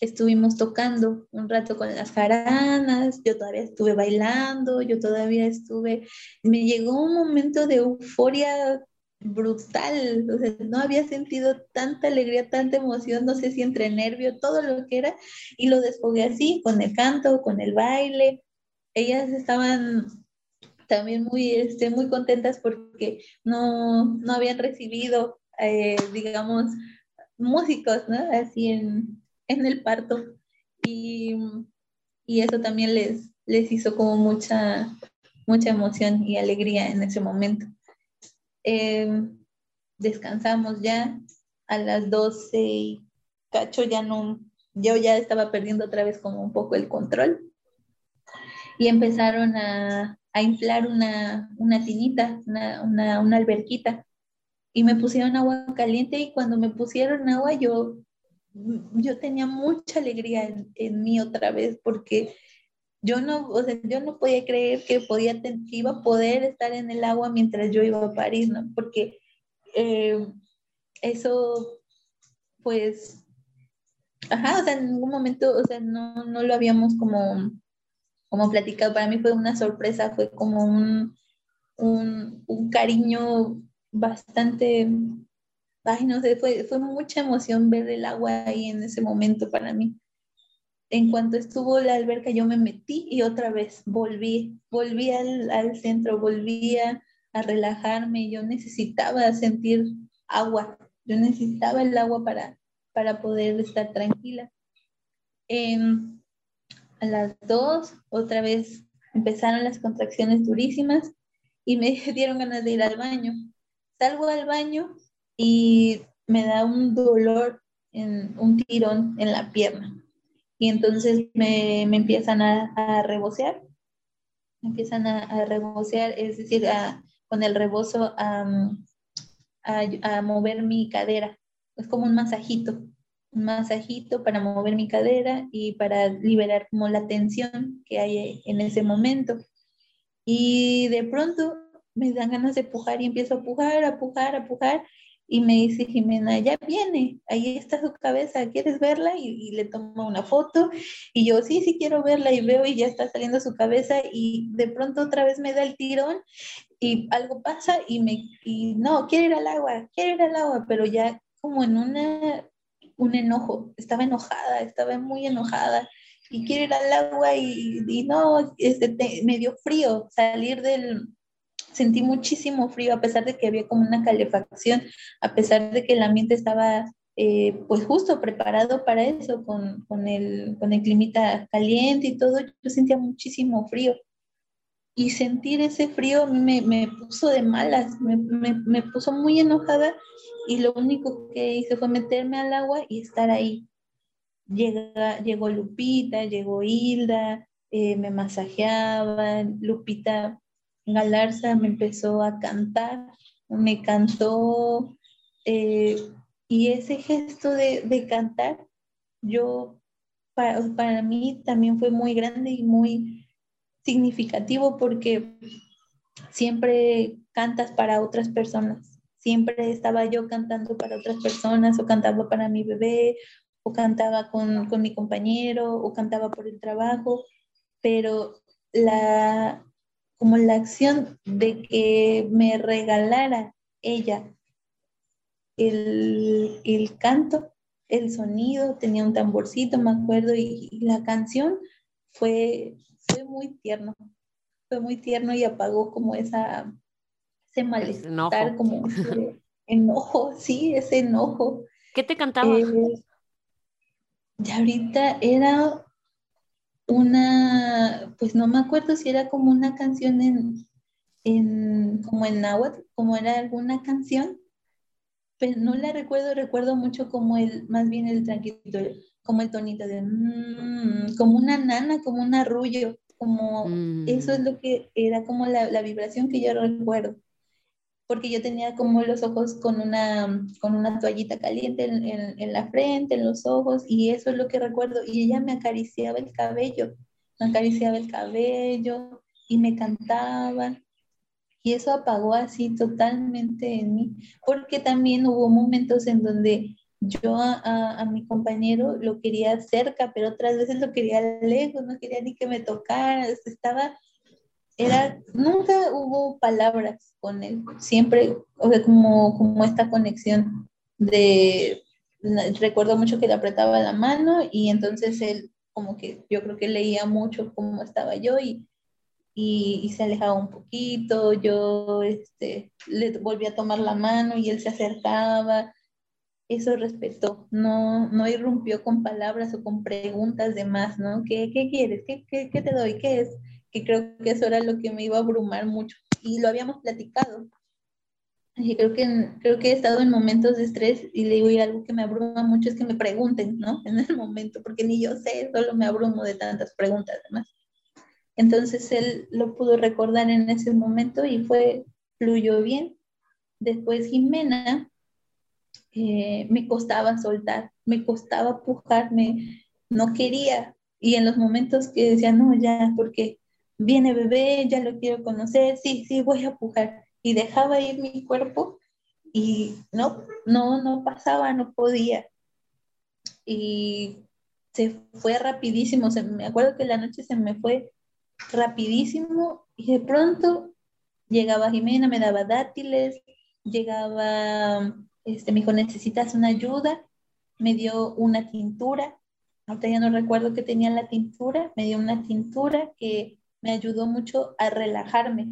estuvimos tocando un rato con las jaranas, yo todavía estuve bailando, yo todavía estuve, me llegó un momento de euforia brutal, no había sentido tanta alegría, tanta emoción, no sé si entre nervio, todo lo que era, y lo desfogué así, con el canto, con el baile. Ellas estaban también muy, este, muy contentas porque no, no habían recibido, eh, digamos, músicos, ¿no? Así en, en el parto. Y, y, eso también les, les hizo como mucha, mucha emoción y alegría en ese momento. Eh, descansamos ya a las 12 y cacho ya no, yo ya estaba perdiendo otra vez como un poco el control y empezaron a, a inflar una, una tinita, una, una, alberquita. Y me pusieron agua caliente y cuando me pusieron agua yo, yo tenía mucha alegría en, en mí otra vez porque yo no, o sea, yo no podía creer que, podía, iba a poder estar en el agua mientras yo iba a París, ¿no? Porque eh, eso, pues, ajá, o sea, en ningún momento, o sea, no, no lo habíamos como como platicado, para mí fue una sorpresa, fue como un, un, un cariño bastante, ay, no sé, fue, fue mucha emoción ver el agua ahí en ese momento para mí. En cuanto estuvo la alberca, yo me metí y otra vez volví, volví al, al centro, volví a, a relajarme, yo necesitaba sentir agua, yo necesitaba el agua para, para poder estar tranquila. Eh, a las dos, otra vez empezaron las contracciones durísimas y me dieron ganas de ir al baño. Salgo al baño y me da un dolor en un tirón en la pierna. Y entonces me, me empiezan a, a rebocear, me empiezan a, rebocear, es decir, con el rebozo a, a, mover mi cadera. Es como un masajito, un masajito para mover mi cadera y para liberar como la tensión que hay en ese momento. Y de pronto me dan ganas de pujar y empiezo a pujar, a pujar, a pujar. Y me dice Jimena, ya viene, ahí está su cabeza, ¿quieres verla? Y, le tomo una foto. Y yo, sí, sí quiero verla. Y veo y ya está saliendo su cabeza. Y de pronto otra vez me da el tirón y algo pasa y me, y no, quiero ir al agua, quiero ir al agua, pero ya como en una, un enojo, estaba enojada, estaba muy enojada y quiero ir al agua y, y no, este, me dio frío salir del, sentí muchísimo frío a pesar de que había como una calefacción, a pesar de que el ambiente estaba eh, pues justo preparado para eso, con, con, el, con el climita caliente y todo, yo sentía muchísimo frío. Y sentir ese frío me, me puso de malas, me, me, me, puso muy enojada y lo único que hice fue meterme al agua y estar ahí. Llega, llegó Lupita, llegó Hilda, eh, me masajeaban, Lupita Galarza me empezó a cantar, me cantó, eh, y ese gesto de, de cantar, yo, para, para, mí también fue muy grande y muy significativo porque siempre cantas para otras personas. Siempre estaba yo cantando para otras personas o cantaba para mi bebé o cantaba con, con mi compañero o cantaba por el trabajo, pero la, como la acción de que me regalara ella el, el canto, el sonido, tenía un tamborcito, me acuerdo, y, la canción fue muy tierno, fue muy tierno y apagó como esa, ese malestar, como ese enojo, sí, ese enojo. ¿Qué te cantaba? Eh, y ahorita era una, pues no me acuerdo si era como una canción en, en como en náhuatl, como era alguna canción, pero no la recuerdo, recuerdo mucho como el, más bien el tranquilo, como el tonito de, mm", como una nana, como un arrullo, como eso es mm. lo que era como la, la vibración que yo recuerdo porque yo tenía como los ojos con una, con una toallita caliente en, en, la frente, en los ojos, y eso es lo que recuerdo. Y ella me acariciaba el cabello, me acariciaba el cabello y me cantaba. Y eso apagó así totalmente en mí, porque también hubo momentos en donde yo a, mi compañero lo quería cerca, pero otras veces lo quería lejos, no quería ni que me tocara, estaba era, nunca hubo palabras con él, siempre, o sea, como, como esta conexión de, recuerdo mucho que le apretaba la mano y entonces él como que yo creo que leía mucho cómo estaba yo y, y, se alejaba un poquito, yo este, le volví a tomar la mano y él se acercaba, eso respetó, no, no irrumpió con palabras o con preguntas de más, ¿no? ¿Qué, qué quieres? ¿Qué, qué, ¿Qué te doy? ¿Qué es? que creo que eso era lo que me iba a abrumar mucho y lo habíamos platicado. Y creo que, creo que he estado en momentos de estrés y le digo, y algo que me abruma mucho es que me pregunten, ¿no? En el momento, porque ni yo sé, solo me abrumo de tantas preguntas además. Entonces él lo pudo recordar en ese momento y fue, fluyó bien. Después Jimena, eh, me costaba soltar, me costaba pujarme, no quería. Y en los momentos que decía, no, ya, porque viene bebé, ya lo quiero conocer, sí, sí, voy a pujar. Y dejaba ir mi cuerpo y no, no, no pasaba, no podía. Y se fue rapidísimo, se, me acuerdo que la noche se me fue rapidísimo y de pronto llegaba Jimena, me daba dátiles, llegaba, este, me dijo, necesitas una ayuda, me dio una tintura, ahorita ya no recuerdo que tenía la tintura, me dio una tintura que me ayudó mucho a relajarme,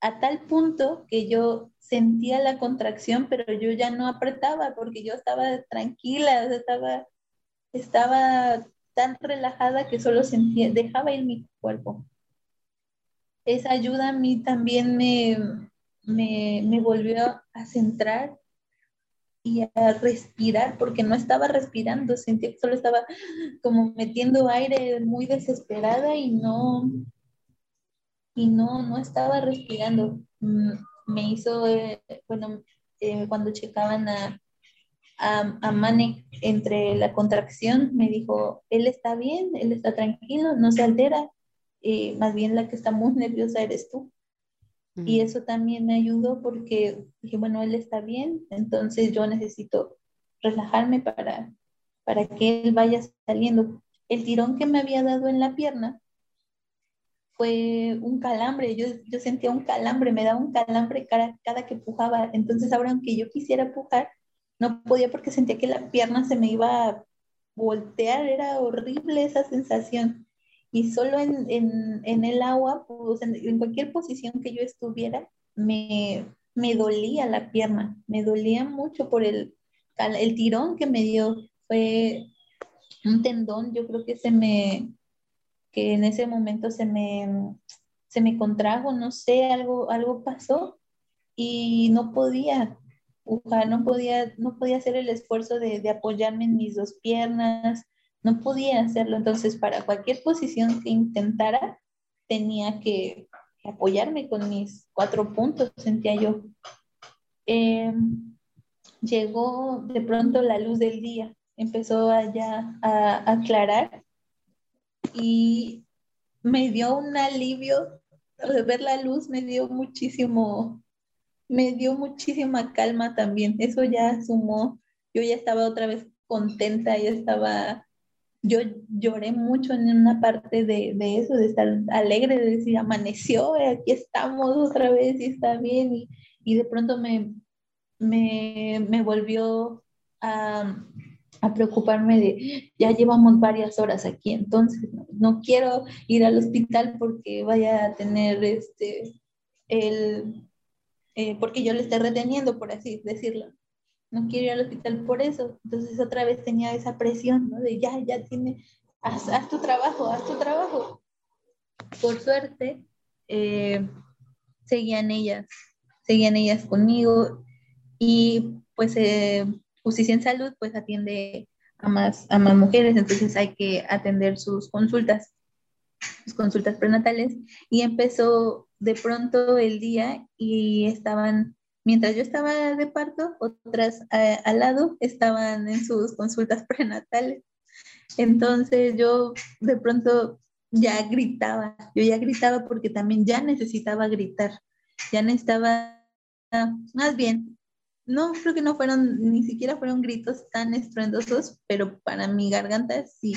a tal punto que yo sentía la contracción, pero yo ya no apretaba porque yo estaba tranquila, estaba, estaba tan relajada que solo sentía, dejaba ir mi cuerpo. Esa ayuda a mí también me, me, me volvió a centrar y a respirar, porque no estaba respirando, sentía que solo estaba como metiendo aire muy desesperada y no, y no, no estaba respirando. Mm, me hizo, eh, bueno, eh, cuando checaban a, a, a Mane entre la contracción, me dijo, él está bien, él está tranquilo, no se altera, eh, más bien la que está muy nerviosa eres tú. Y eso también me ayudó porque dije, bueno, él está bien, entonces yo necesito relajarme para, para que él vaya saliendo. El tirón que me había dado en la pierna fue un calambre, yo, yo sentía un calambre, me daba un calambre cada, cada que pujaba. Entonces ahora aunque yo quisiera pujar, no podía porque sentía que la pierna se me iba a voltear, era horrible esa sensación y solo en, en, en el agua, pues, en, cualquier posición que yo estuviera, me, me dolía la pierna, me dolía mucho por el, el tirón que me dio. Fue un tendón, yo creo que se me, que en ese momento se me, se me contrajo, no sé, algo, algo pasó y no podía, no podía, no podía hacer el esfuerzo de, de apoyarme en mis dos piernas, no podía hacerlo. Entonces, para cualquier posición que intentara, tenía que apoyarme con mis cuatro puntos, sentía yo. Em, llegó de pronto la luz del día, empezó allá a, aclarar y me dio un alivio de ver la luz, me dio muchísimo, me dio muchísima calma también. Eso ya sumó, yo ya estaba otra vez contenta, ya estaba yo lloré mucho en una parte de, de, eso, de estar alegre, de decir, amaneció, eh, aquí estamos otra vez y está bien. Y, de pronto me, me, me volvió a, preocuparme de, ya llevamos varias horas aquí, entonces no, no, quiero ir al hospital porque vaya a tener este, el, eh, porque yo le esté reteniendo, por así decirlo no quiero ir al hospital por eso. Entonces otra vez tenía esa presión, ¿no? De ya, ya tiene, haz, tu trabajo, haz tu trabajo. Por suerte, eh, seguían ellas, seguían ellas conmigo y pues eh, Justicia en Salud pues atiende a más, a más mujeres, entonces hay que atender sus consultas, sus consultas prenatales y empezó de pronto el día y estaban Mientras yo estaba de parto, otras eh, al lado estaban en sus consultas prenatales. Entonces yo de pronto ya gritaba, yo ya gritaba porque también ya necesitaba gritar, ya necesitaba, más bien, no creo que no fueron, ni siquiera fueron gritos tan estruendosos, pero para mi garganta sí.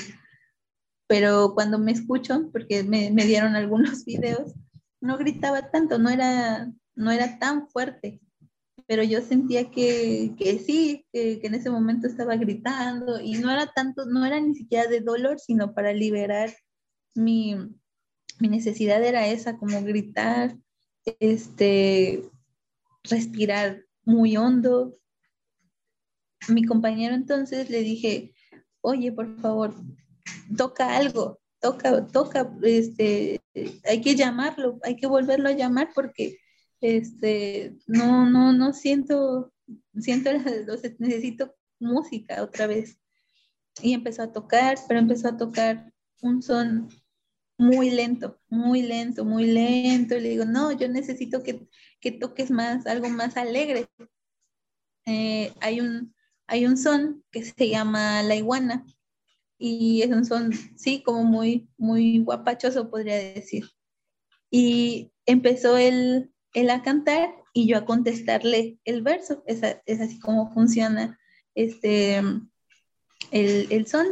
Pero cuando me escucho, porque me, me dieron algunos videos, no gritaba tanto, no era, no era tan fuerte pero yo sentía que, que sí, que, que, en ese momento estaba gritando y no era tanto, no era ni siquiera de dolor, sino para liberar mi, mi necesidad era esa, como gritar, este, respirar muy hondo. Mi compañero entonces le dije, oye, por favor, toca algo, toca, toca, este, hay que llamarlo, hay que volverlo a llamar porque este, no, no, no siento, siento, necesito música otra vez. Y empezó a tocar, pero empezó a tocar un son muy lento, muy lento, muy lento. Y le digo, no, yo necesito que, que toques más, algo más alegre. Eh, hay, un, hay un son que se llama la iguana y es un son, sí, como muy, muy guapachoso, podría decir. Y empezó el, él a cantar y yo a contestarle el verso. Es, así como funciona este, el, el son.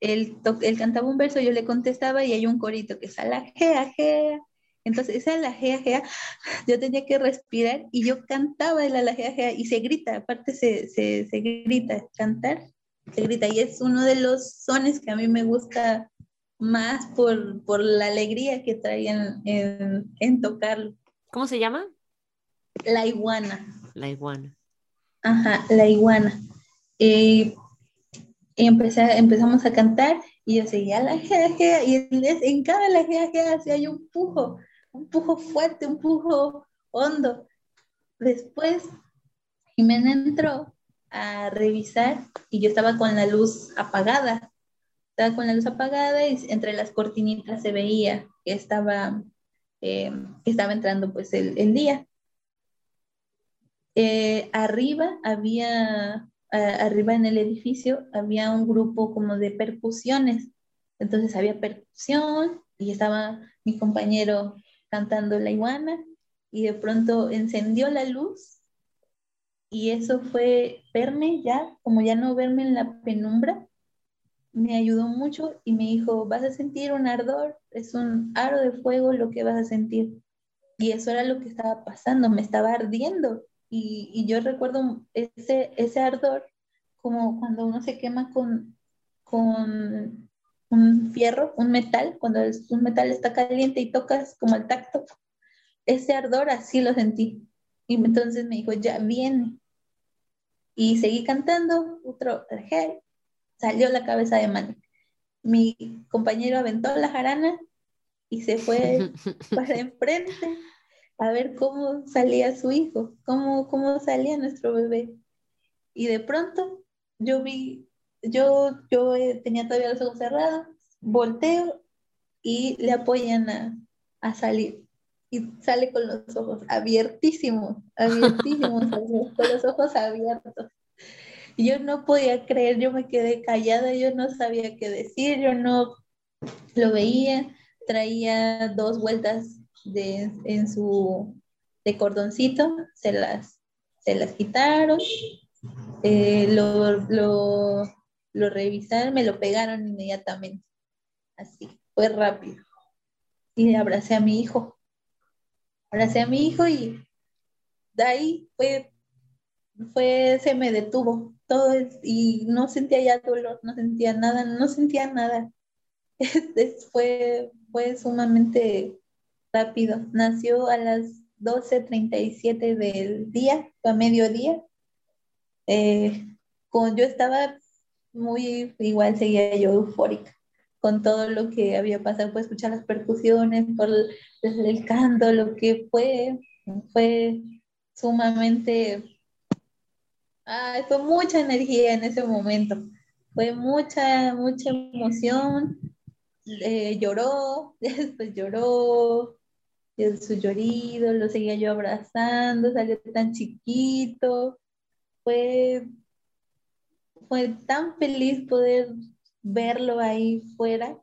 Él, él, cantaba un verso, yo le contestaba y hay un corito que es a la gea, gea. Entonces, esa la gea, gea, yo tenía que respirar y yo cantaba el la gea, gea y se grita, aparte se, se, se grita, cantar, se grita. Y es uno de los sones que a mí me gusta más por, por la alegría que traían en, en tocarlo. ¿Cómo se llama? La iguana. La iguana. Ajá, la iguana. y empecé, empezamos a cantar y yo seguía la jea, y en cada la jea, hacía hay un pujo, un pujo fuerte, un pujo hondo. Después Jimena entró a revisar y yo estaba con la luz apagada. Estaba con la luz apagada y entre las cortinitas se veía que estaba, eh, estaba entrando pues el, día. Eh, arriba había, arriba en el edificio había un grupo como de percusiones. Entonces había percusión y estaba mi compañero cantando la iguana y de pronto encendió la luz y eso fue verme ya, como ya no verme en la penumbra, me ayudó mucho y me dijo, vas a sentir un ardor, es un aro de fuego lo que vas a sentir. Y eso era lo que estaba pasando, me estaba ardiendo. Y, yo recuerdo ese, ese ardor como cuando uno se quema con, con un fierro, un metal, cuando un metal está caliente y tocas como el tacto, ese ardor así lo sentí. Y entonces me dijo, ya viene. Y seguí cantando, otro, salió la cabeza de Manny. Mi compañero aventó la jarana y se fue para enfrente a ver cómo salía su hijo, cómo, cómo salía nuestro bebé. Y de pronto yo vi, yo, yo eh, tenía todavía los ojos cerrados, volteo y le apoyan a, a salir y sale con los ojos abiertísimos, abiertísimos, con los ojos abiertos. Yo no podía creer, yo me quedé callada, yo no sabía qué decir, yo no lo veía, traía dos vueltas de, en su de cordoncito, se las, se las quitaron, eh, lo, lo, lo revisaron, me lo pegaron inmediatamente, así, fue rápido. Y abracé a mi hijo. Abracé a mi hijo y de ahí fue, fue, se me detuvo todo y no sentía ya dolor, no sentía nada, no sentía nada. fue, fue sumamente rápido. Nació a las 12.37 del día, a mediodía. Eh, yo estaba muy, igual seguía yo eufórica con todo lo que había pasado, por escuchar las percusiones, por el, canto, lo que fue, fue sumamente, fue mucha energía en ese momento, fue mucha, mucha emoción, eh, lloró, después lloró, su llorido, lo seguía yo abrazando, salió tan chiquito, fue, fue tan feliz poder verlo ahí fuera.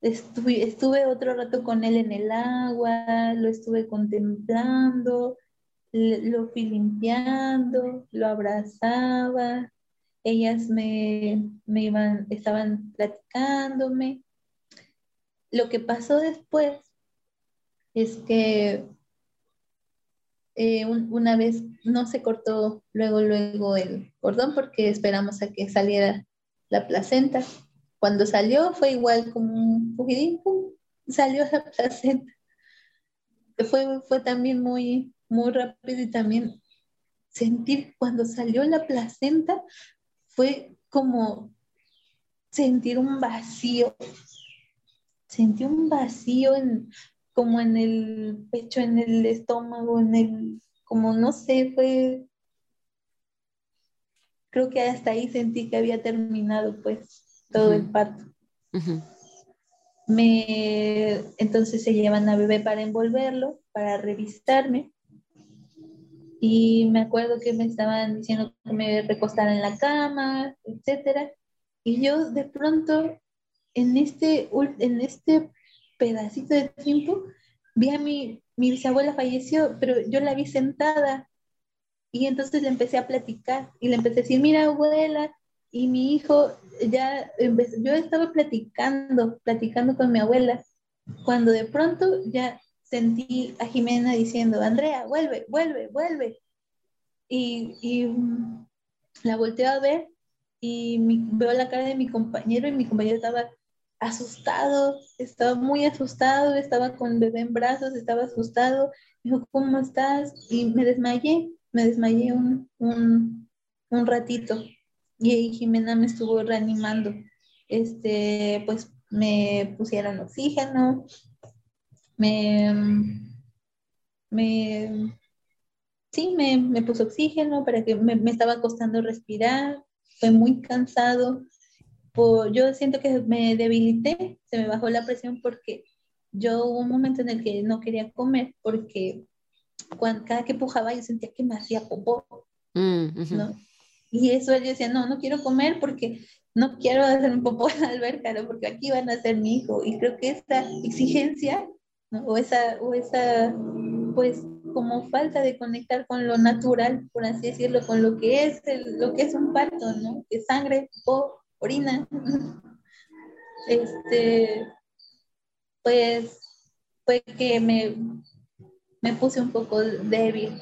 Estuve, estuve otro rato con él en el agua, lo estuve contemplando, lo fui limpiando, lo abrazaba, ellas me, me iban, estaban platicándome. Lo que pasó después es que eh, una vez no se cortó luego, luego el cordón porque esperamos a que saliera la placenta. Cuando salió fue igual como un pujidín, salió la placenta. Fue, fue también muy, muy rápido y también sentir cuando salió la placenta fue como sentir un vacío. Sentí un vacío en, como en el pecho, en el estómago, en el, como no sé, fue creo que hasta ahí sentí que había terminado pues todo el parto. Me, entonces se llevan a bebé para envolverlo, para revisarme. Y me acuerdo que me estaban diciendo que me recostara en la cama, etcétera. Y yo de pronto, en este, en este pedacito de tiempo, vi a mi, mi bisabuela falleció, pero yo la vi sentada y entonces le empecé a platicar y le empecé a decir, mira abuela, y mi hijo ya, yo estaba platicando, platicando con mi abuela, cuando de pronto ya sentí a Jimena diciendo, Andrea, vuelve, vuelve, vuelve. Y, y la volteo a ver y veo la cara de mi compañero y mi compañero estaba asustado, estaba muy asustado, estaba con el bebé en brazos, estaba asustado. Me dijo, ¿cómo estás? Y me desmayé me desmayé un, un, ratito y ahí Jimena me estuvo reanimando. Este, pues me pusieron oxígeno, me, me sí, me, me puso oxígeno para que me, me, estaba costando respirar, fue muy cansado. Por, yo siento que me debilité, se me bajó la presión porque yo hubo un momento en el que no quería comer porque cuando, cada que pujaba yo sentía que me hacía popó, mm, ¿no? Y eso yo decía, no, no quiero comer porque no quiero hacer un popó en la alberca, ¿no? porque aquí van a ser mi hijo. Y creo que esta exigencia, ¿no? o, esa, o esa, pues, como falta de conectar con lo natural, por así decirlo, con lo que es, lo que es un parto, ¿no? Que sangre, popó, orina. este, pues, fue que me, me puse un poco débil.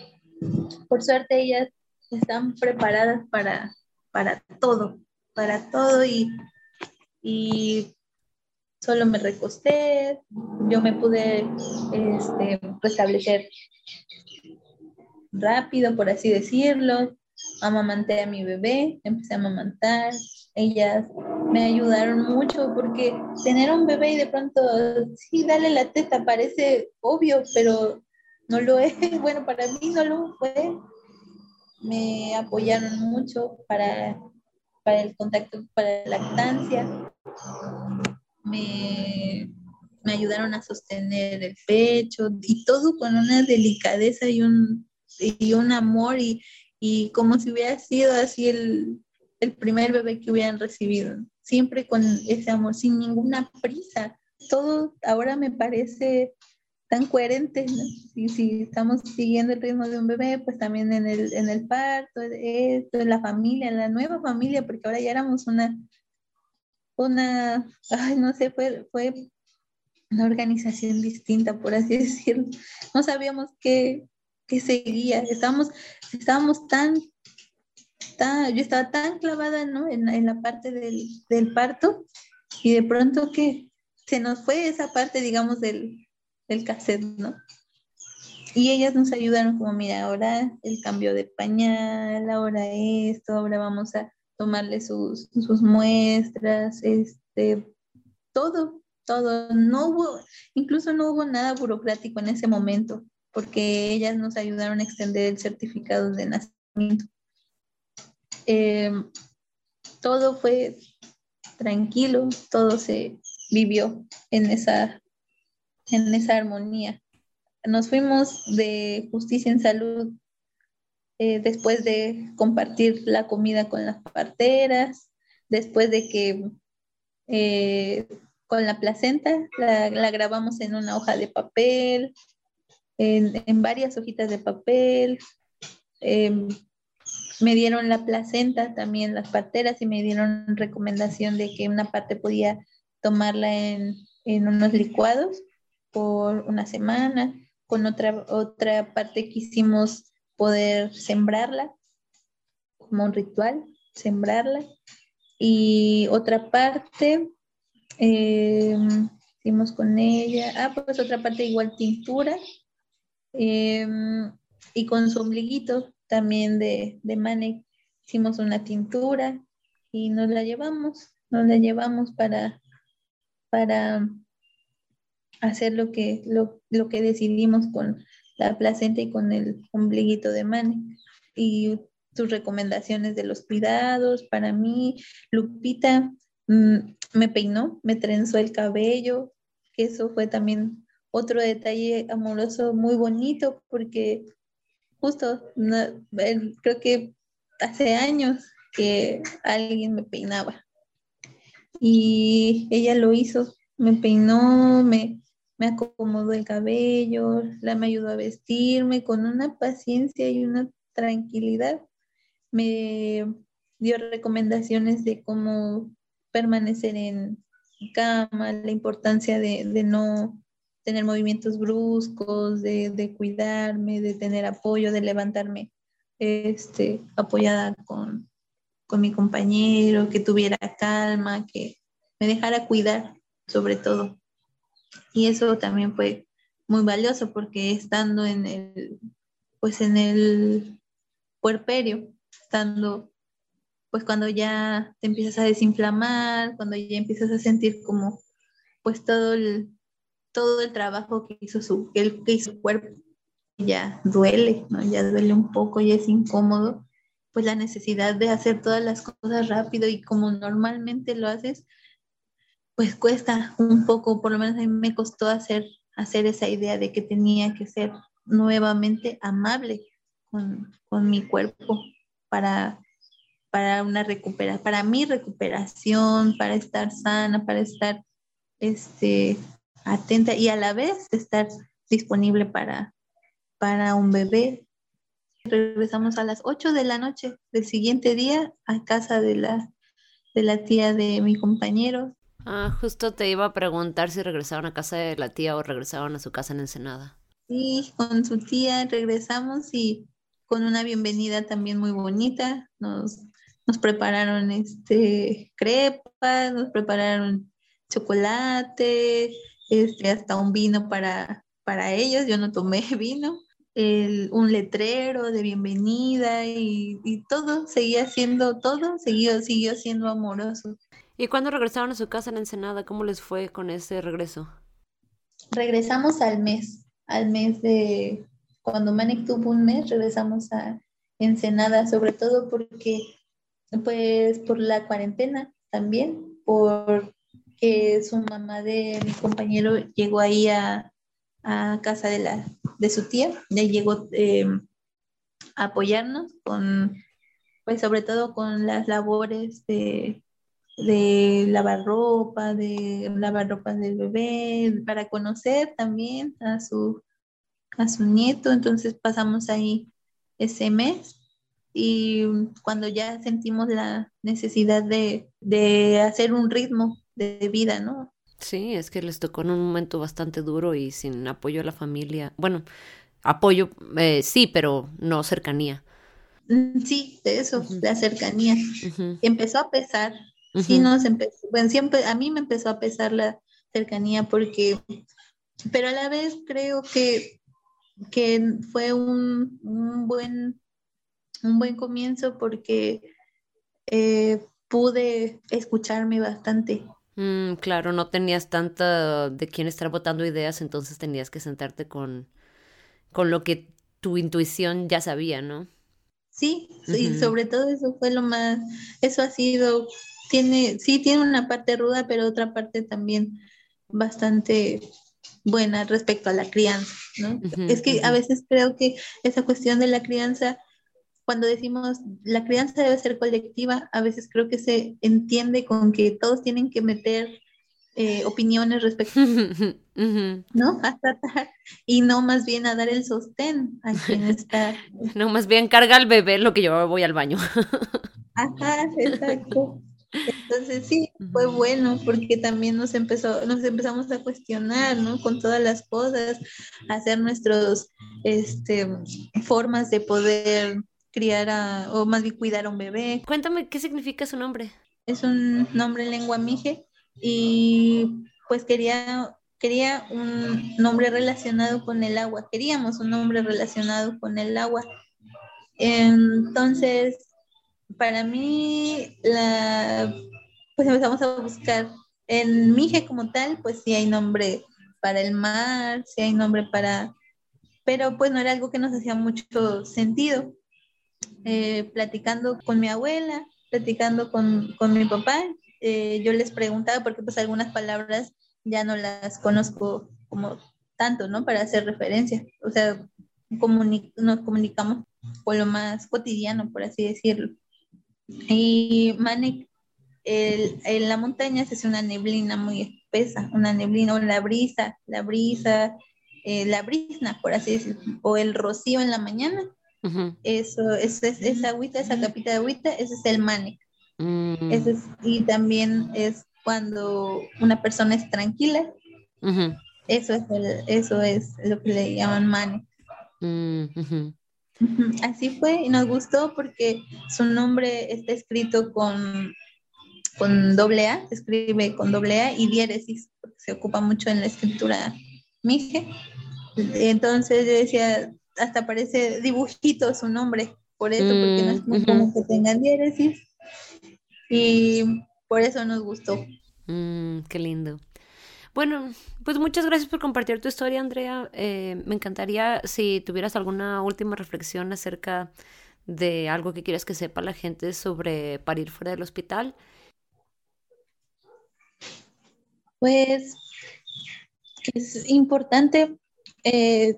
Por suerte ellas están preparadas para, para todo, para todo y, y solo me recosté, yo me pude este, restablecer rápido, por así decirlo, amamanté a mi bebé, empecé a amamantar, ellas me ayudaron mucho porque tener un bebé y de pronto, sí, dale la teta, parece obvio, pero no lo es, bueno, para mí no lo fue. Me apoyaron mucho para, para el contacto, para la lactancia. Me, me ayudaron a sostener el pecho y todo con una delicadeza y un, y un amor y, y como si hubiera sido así el, el primer bebé que hubieran recibido, siempre con ese amor, sin ninguna prisa. Todo ahora me parece tan coherente, si, si, estamos siguiendo el ritmo de un bebé, pues también en el, en el parto, esto, en la familia, en la nueva familia, porque ahora ya éramos una, una, ay, no sé, fue, fue una organización distinta, por así decirlo. No sabíamos qué, qué seguía, estábamos, estábamos tan, tan, yo estaba tan clavada, ¿no? En, en la parte del, del parto y de pronto que se nos fue esa parte, digamos, del, el cassette, ¿no? Y ellas nos ayudaron como, mira, ahora el cambio de pañal, ahora esto, ahora vamos a tomarle sus, sus muestras, este, todo, todo. No hubo, incluso no hubo nada burocrático en ese momento, porque ellas nos ayudaron a extender el certificado de nacimiento. Em, todo fue tranquilo, todo se vivió en esa en esa armonía. Nos fuimos de justicia en salud eh, después de compartir la comida con las parteras, después de que eh, con la placenta la, grabamos en una hoja de papel, en, varias hojitas de papel. Em, me dieron la placenta también las parteras y me dieron recomendación de que una parte podía tomarla en, en unos licuados por una semana, con otra, otra parte quisimos poder sembrarla como un ritual, sembrarla. Y otra parte, eh, hicimos con ella, ah, pues otra parte igual tintura, em, y con su ombliguito también de, de Mane hicimos una tintura y nos la llevamos, nos la llevamos para, para hacer lo que, lo, lo que decidimos con la placenta y con el ombliguito de Mane. Y tus recomendaciones de los cuidados, para mí, Lupita mm, me peinó, me trenzó el cabello, que eso fue también otro detalle amoroso muy bonito, porque justo creo que hace años que alguien me peinaba. Y ella lo hizo, me peinó, me, me acomodó el cabello, la me ayudó a vestirme con una paciencia y una tranquilidad. Me dio recomendaciones de cómo permanecer en cama, la importancia de, no tener movimientos bruscos, de, cuidarme, de tener apoyo, de levantarme este, apoyada con, con mi compañero, que tuviera calma, que me dejara cuidar sobre todo. Y eso también fue muy valioso porque estando en el, pues en el puerperio, estando, pues cuando ya te empiezas a desinflamar, cuando ya empiezas a sentir como, pues todo el, todo el trabajo que hizo su, que hizo su cuerpo, ya duele, ¿no? Ya duele un poco y es incómodo, pues la necesidad de hacer todas las cosas rápido y como normalmente lo haces, pues cuesta un poco, por lo menos a mí me costó hacer, hacer esa idea de que tenía que ser nuevamente amable con, con mi cuerpo para, para una recuperación, para mi recuperación, para estar sana, para estar este, atenta y a la vez estar disponible para, para un bebé. Regresamos a las 8 de la noche del siguiente día a casa de la, de la tía de mi compañero. Ah, justo te iba a preguntar si regresaron a casa de la tía o regresaron a su casa en Ensenada. Sí, con su tía regresamos y con una bienvenida también muy bonita. Nos, nos prepararon este crepas, nos prepararon chocolate, este, hasta un vino para, para ellos. Yo no tomé vino. un letrero de bienvenida y, todo, seguía siendo todo, siguió, siguió siendo amoroso. ¿Y cuándo regresaron a su casa en Ensenada? ¿Cómo les fue con ese regreso? Regresamos al mes, al mes de cuando Manek tuvo un mes, regresamos a Ensenada, sobre todo porque, pues, por la cuarentena también, porque su mamá de mi compañero llegó ahí a, casa de, la, de su tía, ya llegó em, a apoyarnos con, pues, sobre todo con las labores de de lavar ropa, de lavar ropa del bebé, para conocer también a su, a su nieto. Entonces pasamos ahí ese mes y cuando ya sentimos la necesidad de, hacer un ritmo de vida, ¿no? Sí, es que les tocó en un momento bastante duro y sin apoyo a la familia. Bueno, apoyo eh, sí, pero no cercanía. Mm, sí, de eso, la cercanía. Empezó a pesar Sí, nos empezó, bueno, siempre, a mí me empezó a pesar la cercanía porque, pero a la vez creo que, que fue un, buen, un buen comienzo porque eh, pude escucharme bastante. Mm, claro, no tenías tanta de quién estar votando ideas, entonces tenías que sentarte con, con lo que tu intuición ya sabía, ¿no? Sí, y sobre todo eso fue lo más, eso ha sido tiene, sí tiene una parte ruda, pero otra parte también bastante buena respecto a la crianza, ¿no? es que a veces creo que esa cuestión de la crianza, cuando decimos la crianza debe ser colectiva, a veces creo que se entiende con que todos tienen que meter eh, opiniones respecto, ¿no? A tratar y no más bien a dar el sostén a quien está. No, más bien carga al bebé lo que yo voy al baño. Ajá, exacto. Entonces sí, fue bueno porque también nos empezó, nos empezamos a cuestionar, ¿no? Con todas las cosas, hacer nuestros, este, formas de poder criar a, o más bien cuidar a un bebé. Cuéntame, ¿qué significa su nombre? Es un nombre en lengua mije y pues quería, quería un nombre relacionado con el agua, queríamos un nombre relacionado con el agua. Entonces, para mí, la, pues empezamos a buscar en Mije como tal, pues sí hay nombre para el mar, sí hay nombre para, pero pues no era algo que nos hacía mucho sentido. Eh, platicando con mi abuela, platicando con, mi papá, eh, yo les preguntaba porque pues algunas palabras ya no las conozco como tanto, ¿no? Para hacer referencia. O sea, nos comunicamos con lo más cotidiano, por así decirlo. Y Manek, en la montaña se hace una neblina muy espesa, una neblina o la brisa, la brisa, eh, la brisna, por así decirlo, o el rocío en la mañana. Eso, eso es esa agüita, esa capita de agüita, ese es el Manek. Mm. y también es cuando una persona es tranquila. Eso es eso es lo que le llaman. Mm, Así fue y nos gustó porque su nombre está escrito con, con doble A, se escribe con doble A y diéresis, porque se ocupa mucho en la escritura mije. Entonces yo decía, hasta parece dibujito su nombre, por eso, porque no es muy mm, común que tengan diéresis. Y por eso nos gustó. Mm, qué lindo. Bueno, pues muchas gracias por compartir tu historia, Andrea. Eh, me encantaría si tuvieras alguna última reflexión acerca de algo que quieras que sepa la gente sobre parir fuera del hospital. Pues es importante eh,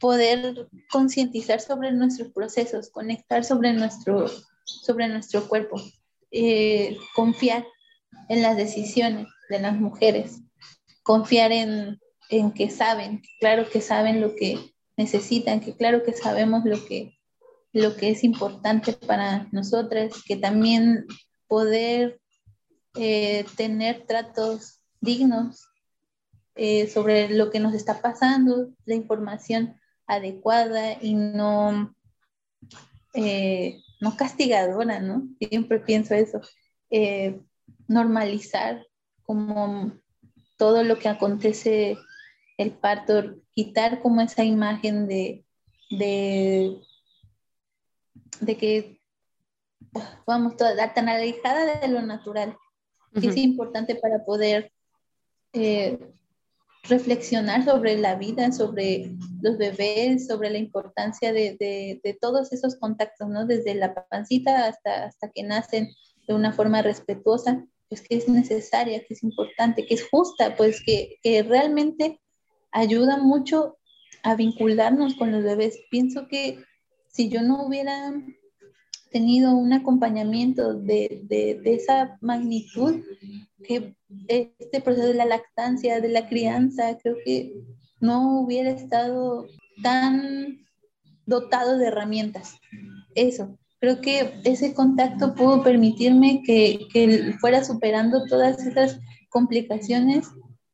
poder concientizar sobre nuestros procesos, conectar sobre nuestro, sobre nuestro cuerpo, eh, confiar en las decisiones de las mujeres, confiar en, en que saben, claro que saben lo que necesitan, que claro que sabemos lo que, lo que es importante para nosotras, que también poder eh, tener tratos dignos eh, sobre lo que nos está pasando, la información adecuada y no, eh, no castigadora, ¿no? Siempre pienso eso. normalizar como todo lo que acontece el parto, quitar como esa imagen de, de, de que vamos toda tan alejada de lo natural, que es importante para poder eh, reflexionar sobre la vida, sobre los bebés, sobre la importancia de, de, de, todos esos contactos, ¿no? Desde la pancita hasta, hasta que nacen de una forma respetuosa pues que es necesaria, que es importante, que es justa, pues que, que realmente ayuda mucho a vincularnos con los bebés. Pienso que si yo no hubiera tenido un acompañamiento de, de, de, esa magnitud, que este proceso de la lactancia, de la crianza, creo que no hubiera estado tan dotado de herramientas. Eso, creo que ese contacto pudo permitirme que, que, fuera superando todas esas complicaciones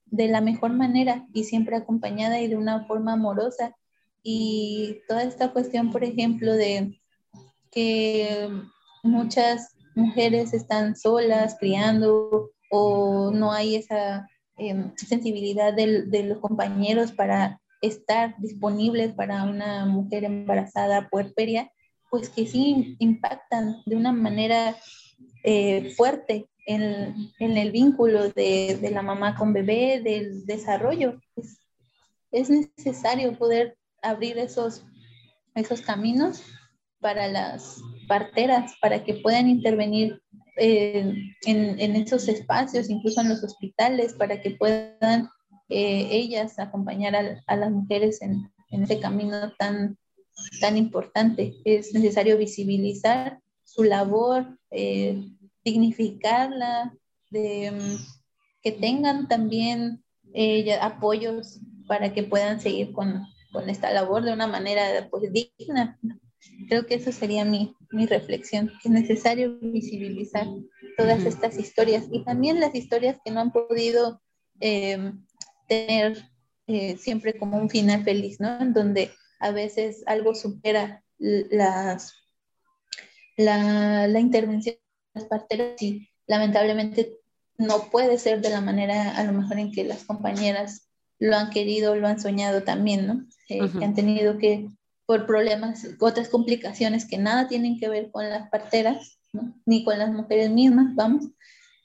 de la mejor manera y siempre acompañada y de una forma amorosa. Y toda esta cuestión, por ejemplo, de que muchas mujeres están solas criando o no hay esa eh, sensibilidad de, de, los compañeros para estar disponibles para una mujer embarazada puerperia, pues que sí impactan de una manera eh, fuerte en, en, el vínculo de, de, la mamá con bebé, del desarrollo. Es, es, necesario poder abrir esos, esos caminos para las parteras, para que puedan intervenir eh, en, en, esos espacios, incluso en los hospitales, para que puedan eh, ellas acompañar a, a las mujeres en, en ese camino tan tan importante. Es necesario visibilizar su labor, eh, dignificarla, de, mm, que tengan también eh, apoyos para que puedan seguir con, con, esta labor de una manera pues, digna. Creo que eso sería mi, mi reflexión, que es necesario visibilizar todas estas historias y también las historias que no han podido eh, tener eh, siempre como un final feliz, ¿no? En donde a veces algo supera las, la, la intervención de las parteras y lamentablemente no puede ser de la manera a lo mejor en que las compañeras lo han querido, lo han soñado también, ¿no? Eh, que han tenido que, por problemas, otras complicaciones que nada tienen que ver con las parteras, ¿no? ni con las mujeres mismas, vamos,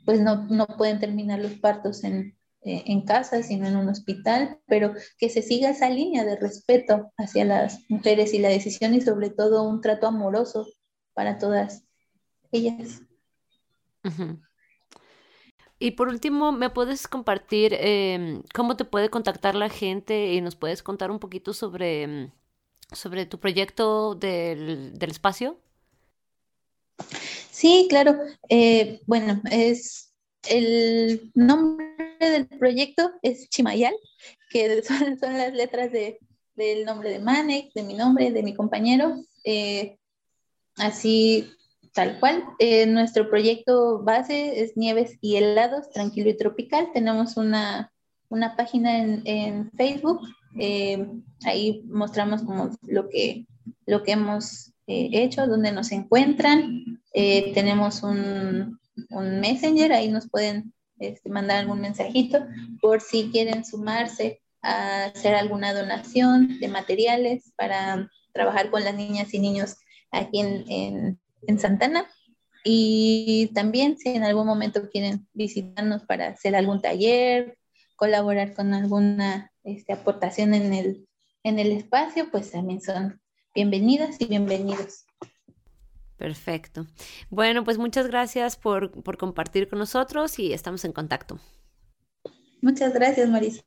pues no, no pueden terminar los partos en, eh, en casa, sino en un hospital, pero que se siga esa línea de respeto hacia las mujeres y la decisión y sobre todo un trato amoroso para todas ellas. Y por último, ¿me puedes compartir eh, cómo te puede contactar la gente y nos puedes contar un poquito sobre, sobre tu proyecto del, del espacio? Sí, claro. Eh, bueno, es el nombre del proyecto es Chimayal, que son, son las letras de, del nombre de Manek, de mi nombre, de mi compañero. Eh, así, tal cual. Eh, nuestro proyecto base es Nieves y Helados, Tranquilo y Tropical. Tenemos una, una página en, en Facebook. Eh, ahí mostramos como lo que, lo que hemos eh, hecho, donde nos encuentran. Eh, tenemos un, un messenger, ahí nos pueden este, mandar algún mensajito por si quieren sumarse a hacer alguna donación de materiales para trabajar con las niñas y niños aquí en, en, en Santana. Y también si en algún momento quieren visitarnos para hacer algún taller colaborar con alguna este, aportación en el, en el espacio, pues también son bienvenidas y bienvenidos. Perfecto. Bueno, pues muchas gracias por, por compartir con nosotros y estamos en contacto. Muchas gracias, Marisa.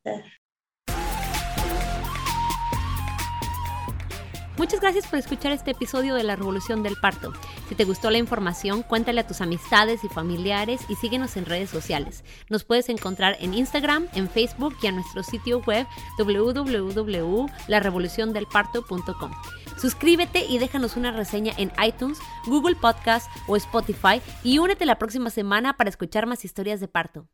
Muchas gracias por escuchar este episodio de La Revolución del Parto. Si te gustó la información, cuéntale a tus amistades y familiares y síguenos en redes sociales. Nos puedes encontrar en Instagram, en Facebook y en nuestro sitio web www.larevoluciondelparto.com. Suscríbete y déjanos una reseña en iTunes, Google Podcast o Spotify y únete la próxima semana para escuchar más historias de parto.